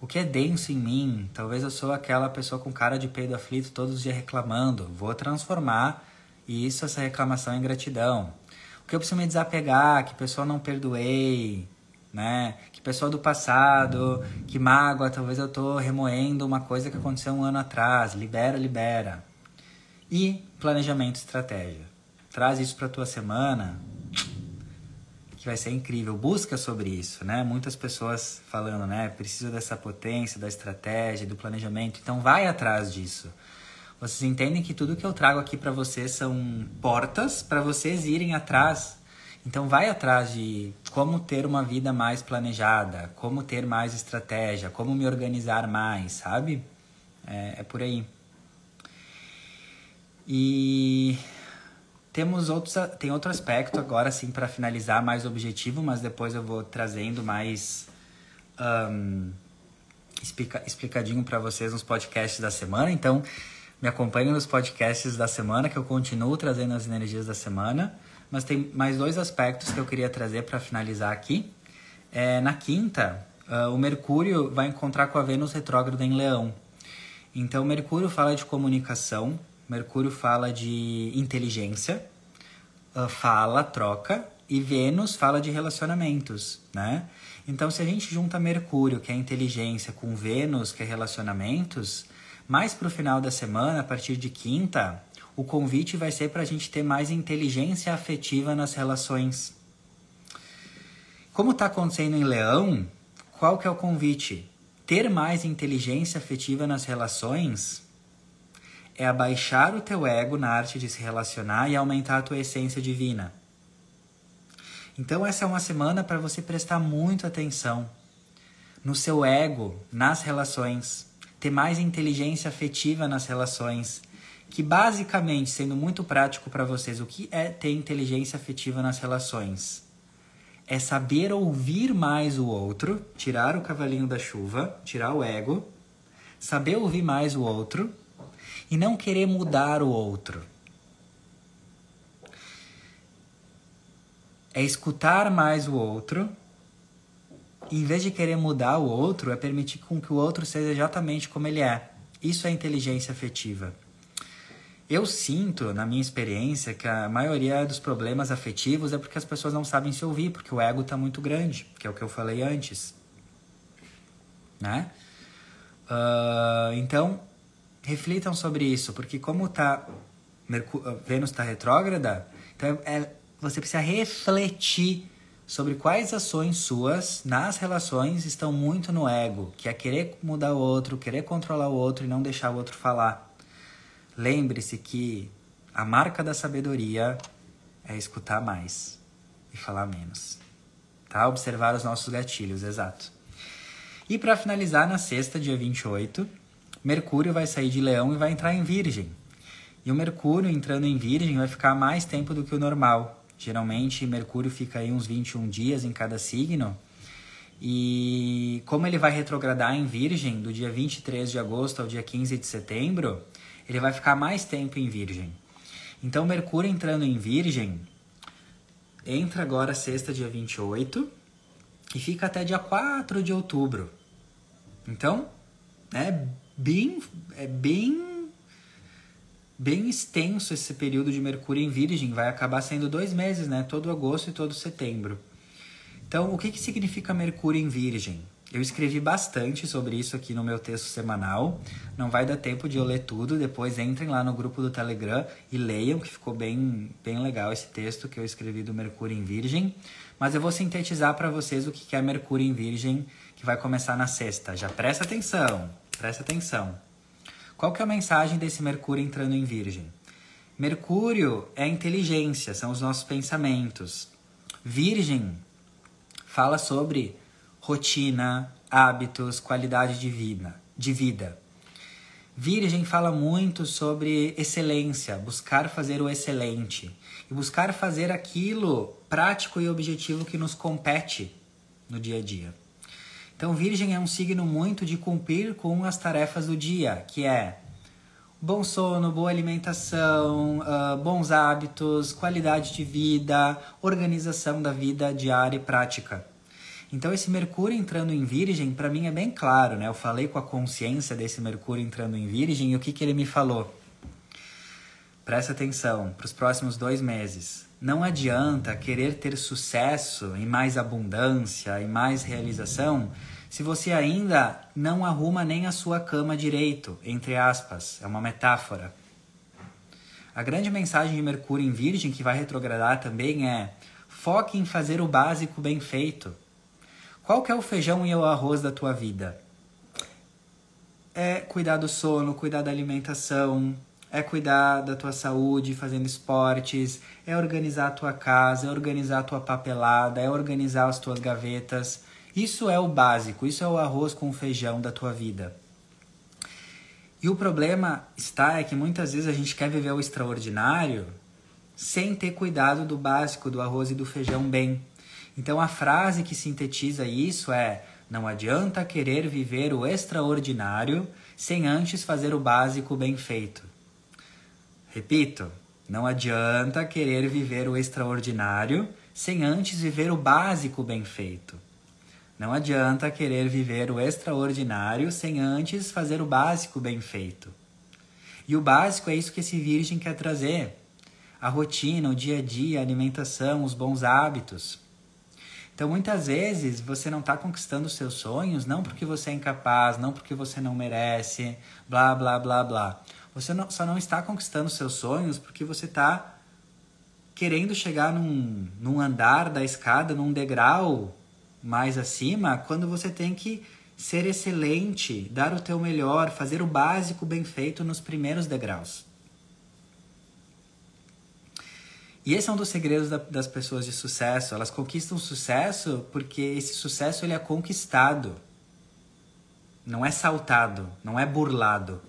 O que é denso em mim? Talvez eu sou aquela pessoa com cara de peido aflito todos os dias reclamando. Vou transformar e isso, essa reclamação em gratidão. O que eu preciso me desapegar? Que pessoa não perdoei? Né? Que pessoa do passado, que mágoa, talvez eu tô remoendo uma coisa que aconteceu um ano atrás. Libera, libera. E planejamento, estratégia. Traz isso para tua semana, que vai ser incrível. Busca sobre isso, né? Muitas pessoas falando, né? Preciso dessa potência, da estratégia, do planejamento. Então vai atrás disso. Vocês entendem que tudo que eu trago aqui para vocês são portas para vocês irem atrás. Então vai atrás de como ter uma vida mais planejada, como ter mais estratégia, como me organizar mais, sabe? É, é por aí. E temos outros, tem outro aspecto agora, sim, para finalizar mais objetivo, mas depois eu vou trazendo mais um, explica, explicadinho para vocês nos podcasts da semana. Então, me acompanhem nos podcasts da semana, que eu continuo trazendo as energias da semana. Mas tem mais dois aspectos que eu queria trazer para finalizar aqui. É, na quinta, uh, o Mercúrio vai encontrar com a Vênus retrógrada em Leão. Então, Mercúrio fala de comunicação, Mercúrio fala de inteligência, uh, fala, troca, e Vênus fala de relacionamentos, né? Então, se a gente junta Mercúrio, que é inteligência, com Vênus, que é relacionamentos, mais para o final da semana, a partir de quinta, o convite vai ser para a gente ter mais inteligência afetiva nas relações. Como está acontecendo em Leão, qual que é o convite? Ter mais inteligência afetiva nas relações é abaixar o teu ego na arte de se relacionar e aumentar a tua essência divina. Então essa é uma semana para você prestar muito atenção no seu ego, nas relações, ter mais inteligência afetiva nas relações, que basicamente, sendo muito prático para vocês, o que é ter inteligência afetiva nas relações? É saber ouvir mais o outro, tirar o cavalinho da chuva, tirar o ego, saber ouvir mais o outro e não querer mudar o outro. É escutar mais o outro, e em vez de querer mudar o outro, é permitir com que o outro seja exatamente como ele é. Isso é inteligência afetiva. Eu sinto, na minha experiência, que a maioria dos problemas afetivos é porque as pessoas não sabem se ouvir, porque o ego está muito grande, que é o que eu falei antes. Né? Uh, então, reflitam sobre isso, porque como tá Mercú Vênus está retrógrada, então é, você precisa refletir sobre quais ações suas nas relações estão muito no ego, que é querer mudar o outro, querer controlar o outro e não deixar o outro falar. Lembre-se que a marca da sabedoria é escutar mais e falar menos. Tá? Observar os nossos gatilhos, exato. E para finalizar, na sexta, dia 28, Mercúrio vai sair de Leão e vai entrar em Virgem. E o Mercúrio entrando em Virgem vai ficar mais tempo do que o normal. Geralmente, Mercúrio fica aí uns 21 dias em cada signo. E como ele vai retrogradar em Virgem do dia 23 de agosto ao dia 15 de setembro, ele vai ficar mais tempo em Virgem. Então, Mercúrio entrando em Virgem, entra agora sexta, dia 28, e fica até dia 4 de outubro. Então, é bem, é bem, bem extenso esse período de Mercúrio em Virgem. Vai acabar sendo dois meses, né? Todo agosto e todo setembro. Então, o que, que significa Mercúrio em Virgem? Eu escrevi bastante sobre isso aqui no meu texto semanal. Não vai dar tempo de eu ler tudo. Depois entrem lá no grupo do Telegram e leiam, que ficou bem, bem legal esse texto que eu escrevi do Mercúrio em Virgem. Mas eu vou sintetizar para vocês o que é Mercúrio em Virgem, que vai começar na sexta. Já presta atenção, presta atenção. Qual que é a mensagem desse Mercúrio entrando em Virgem? Mercúrio é inteligência, são os nossos pensamentos. Virgem fala sobre rotina, hábitos, qualidade de vida, de vida. Virgem fala muito sobre excelência, buscar fazer o excelente e buscar fazer aquilo prático e objetivo que nos compete no dia a dia. Então, Virgem é um signo muito de cumprir com as tarefas do dia, que é bom sono, boa alimentação, uh, bons hábitos, qualidade de vida, organização da vida diária e prática. Então esse Mercúrio entrando em Virgem, para mim é bem claro, né? Eu falei com a consciência desse Mercúrio entrando em Virgem e o que, que ele me falou? Presta atenção para os próximos dois meses. Não adianta querer ter sucesso e mais abundância e mais realização se você ainda não arruma nem a sua cama direito, entre aspas. É uma metáfora. A grande mensagem de Mercúrio em Virgem, que vai retrogradar também, é: foque em fazer o básico bem feito. Qual que é o feijão e o arroz da tua vida? É cuidar do sono, cuidar da alimentação, é cuidar da tua saúde fazendo esportes, é organizar a tua casa, é organizar a tua papelada, é organizar as tuas gavetas. Isso é o básico, isso é o arroz com feijão da tua vida. E o problema está é que muitas vezes a gente quer viver o extraordinário sem ter cuidado do básico, do arroz e do feijão bem. Então a frase que sintetiza isso é: não adianta querer viver o extraordinário sem antes fazer o básico bem feito. Repito, não adianta querer viver o extraordinário sem antes viver o básico bem feito. Não adianta querer viver o extraordinário sem antes fazer o básico bem feito. E o básico é isso que esse virgem quer trazer: a rotina, o dia a dia, a alimentação, os bons hábitos. Então, muitas vezes, você não está conquistando os seus sonhos não porque você é incapaz, não porque você não merece, blá, blá, blá, blá. Você não, só não está conquistando os seus sonhos porque você está querendo chegar num, num andar da escada, num degrau mais acima, quando você tem que ser excelente, dar o teu melhor, fazer o básico bem feito nos primeiros degraus. E esse é um dos segredos da, das pessoas de sucesso. Elas conquistam sucesso porque esse sucesso ele é conquistado. Não é saltado, não é burlado.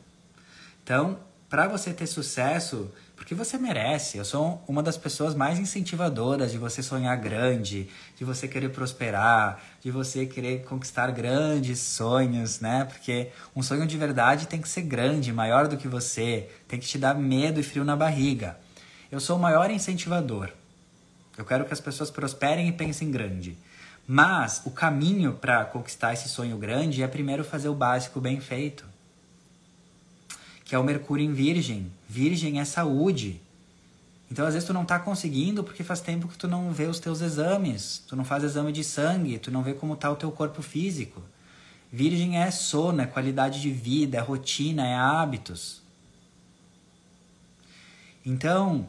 Então, para você ter sucesso, porque você merece. Eu sou uma das pessoas mais incentivadoras de você sonhar grande, de você querer prosperar, de você querer conquistar grandes sonhos, né? Porque um sonho de verdade tem que ser grande, maior do que você, tem que te dar medo e frio na barriga. Eu sou o maior incentivador. Eu quero que as pessoas prosperem e pensem grande. Mas o caminho para conquistar esse sonho grande é primeiro fazer o básico bem feito. Que é o Mercúrio em Virgem. Virgem é saúde. Então, às vezes, tu não está conseguindo porque faz tempo que tu não vê os teus exames. Tu não faz exame de sangue, tu não vê como está o teu corpo físico. Virgem é sono, é qualidade de vida, é rotina, é hábitos. Então,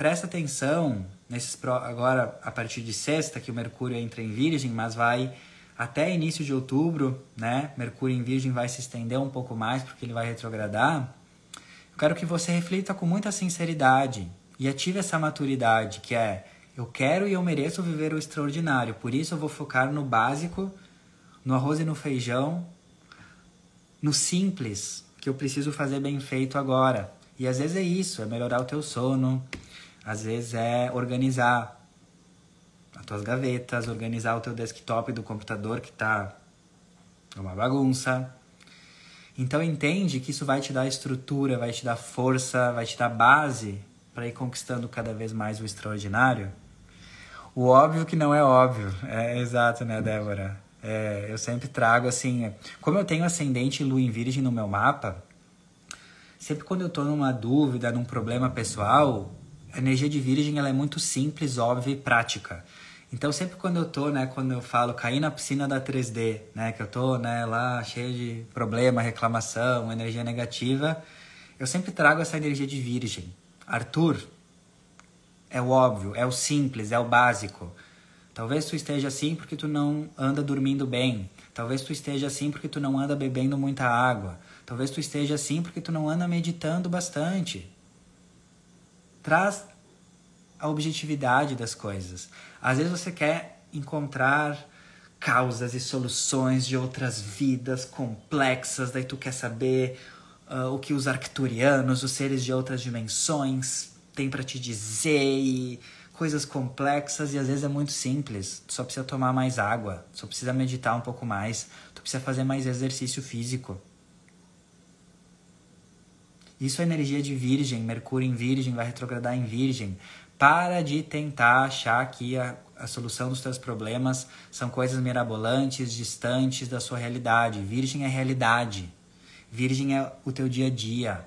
presta atenção nesses agora a partir de sexta que o Mercúrio entra em Virgem, mas vai até início de outubro, né? Mercúrio em Virgem vai se estender um pouco mais porque ele vai retrogradar. Eu quero que você reflita com muita sinceridade e ative essa maturidade que é eu quero e eu mereço viver o extraordinário, por isso eu vou focar no básico, no arroz e no feijão, no simples que eu preciso fazer bem feito agora. E às vezes é isso, é melhorar o teu sono, às vezes é organizar as tuas gavetas, organizar o teu desktop do computador que está uma bagunça. Então entende que isso vai te dar estrutura, vai te dar força, vai te dar base para ir conquistando cada vez mais o extraordinário. O óbvio que não é óbvio. É exato, né, Débora? É, eu sempre trago assim, como eu tenho ascendente lua em virgem no meu mapa, sempre quando eu estou numa dúvida, num problema pessoal, a energia de virgem ela é muito simples, óbvia e prática. Então sempre quando eu tô, né, quando eu falo cair na piscina da 3D, né, que eu tô, né, lá cheio de problema, reclamação, energia negativa, eu sempre trago essa energia de virgem. Arthur é o óbvio, é o simples, é o básico. Talvez tu esteja assim porque tu não anda dormindo bem. Talvez tu esteja assim porque tu não anda bebendo muita água. Talvez tu esteja assim porque tu não anda meditando bastante traz a objetividade das coisas. Às vezes você quer encontrar causas e soluções de outras vidas complexas, daí tu quer saber uh, o que os arcturianos, os seres de outras dimensões, têm para te dizer e coisas complexas e às vezes é muito simples. Tu só precisa tomar mais água, só precisa meditar um pouco mais, tu precisa fazer mais exercício físico. Isso é energia de Virgem, Mercúrio em Virgem vai retrogradar em Virgem. Para de tentar achar que a, a solução dos teus problemas são coisas mirabolantes, distantes da sua realidade. Virgem é realidade. Virgem é o teu dia a dia.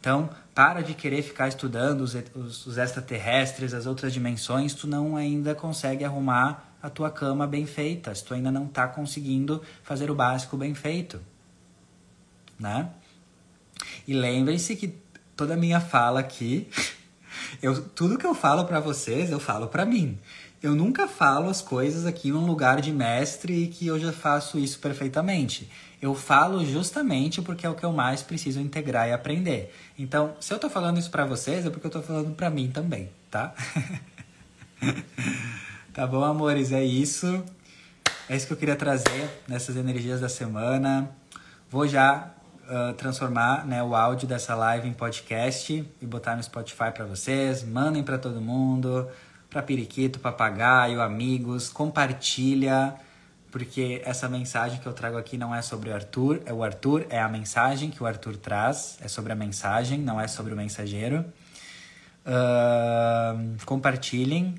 Então, para de querer ficar estudando os, os, os extraterrestres, as outras dimensões, tu não ainda consegue arrumar a tua cama bem feita, se tu ainda não está conseguindo fazer o básico bem feito, né? E lembrem-se que toda a minha fala aqui, <laughs> eu, tudo que eu falo para vocês, eu falo para mim. eu nunca falo as coisas aqui num lugar de mestre e que eu já faço isso perfeitamente. Eu falo justamente porque é o que eu mais preciso integrar e aprender. Então, se eu tô falando isso para vocês, é porque eu tô falando para mim também, tá? <laughs> tá bom, amores? É isso. É isso que eu queria trazer nessas energias da semana. Vou já uh, transformar né, o áudio dessa live em podcast e botar no Spotify para vocês. Mandem para todo mundo, para periquito, papagaio, amigos. Compartilha porque essa mensagem que eu trago aqui não é sobre o Arthur, é o Arthur, é a mensagem que o Arthur traz, é sobre a mensagem, não é sobre o mensageiro. Uh, compartilhem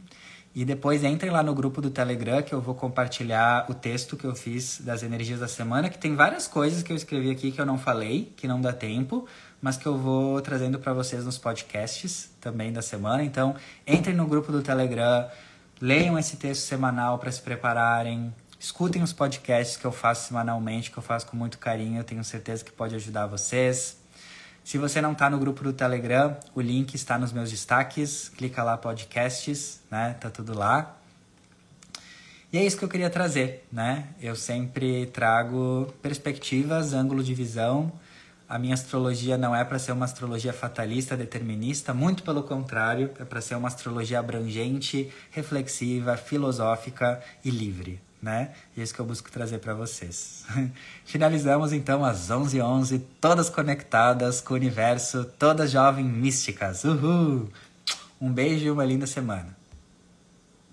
e depois entrem lá no grupo do Telegram que eu vou compartilhar o texto que eu fiz das energias da semana, que tem várias coisas que eu escrevi aqui que eu não falei, que não dá tempo, mas que eu vou trazendo para vocês nos podcasts também da semana. Então, entrem no grupo do Telegram, leiam esse texto semanal para se prepararem, Escutem os podcasts que eu faço semanalmente, que eu faço com muito carinho, eu tenho certeza que pode ajudar vocês. Se você não está no grupo do Telegram, o link está nos meus destaques. Clica lá podcasts, né? Tá tudo lá. E é isso que eu queria trazer, né? Eu sempre trago perspectivas, ângulo de visão. A minha astrologia não é para ser uma astrologia fatalista, determinista, muito pelo contrário, é para ser uma astrologia abrangente, reflexiva, filosófica e livre né? E é isso que eu busco trazer para vocês. <laughs> Finalizamos então às 11h11, 11, todas conectadas com o universo, todas jovens místicas. Uhul! Um beijo e uma linda semana.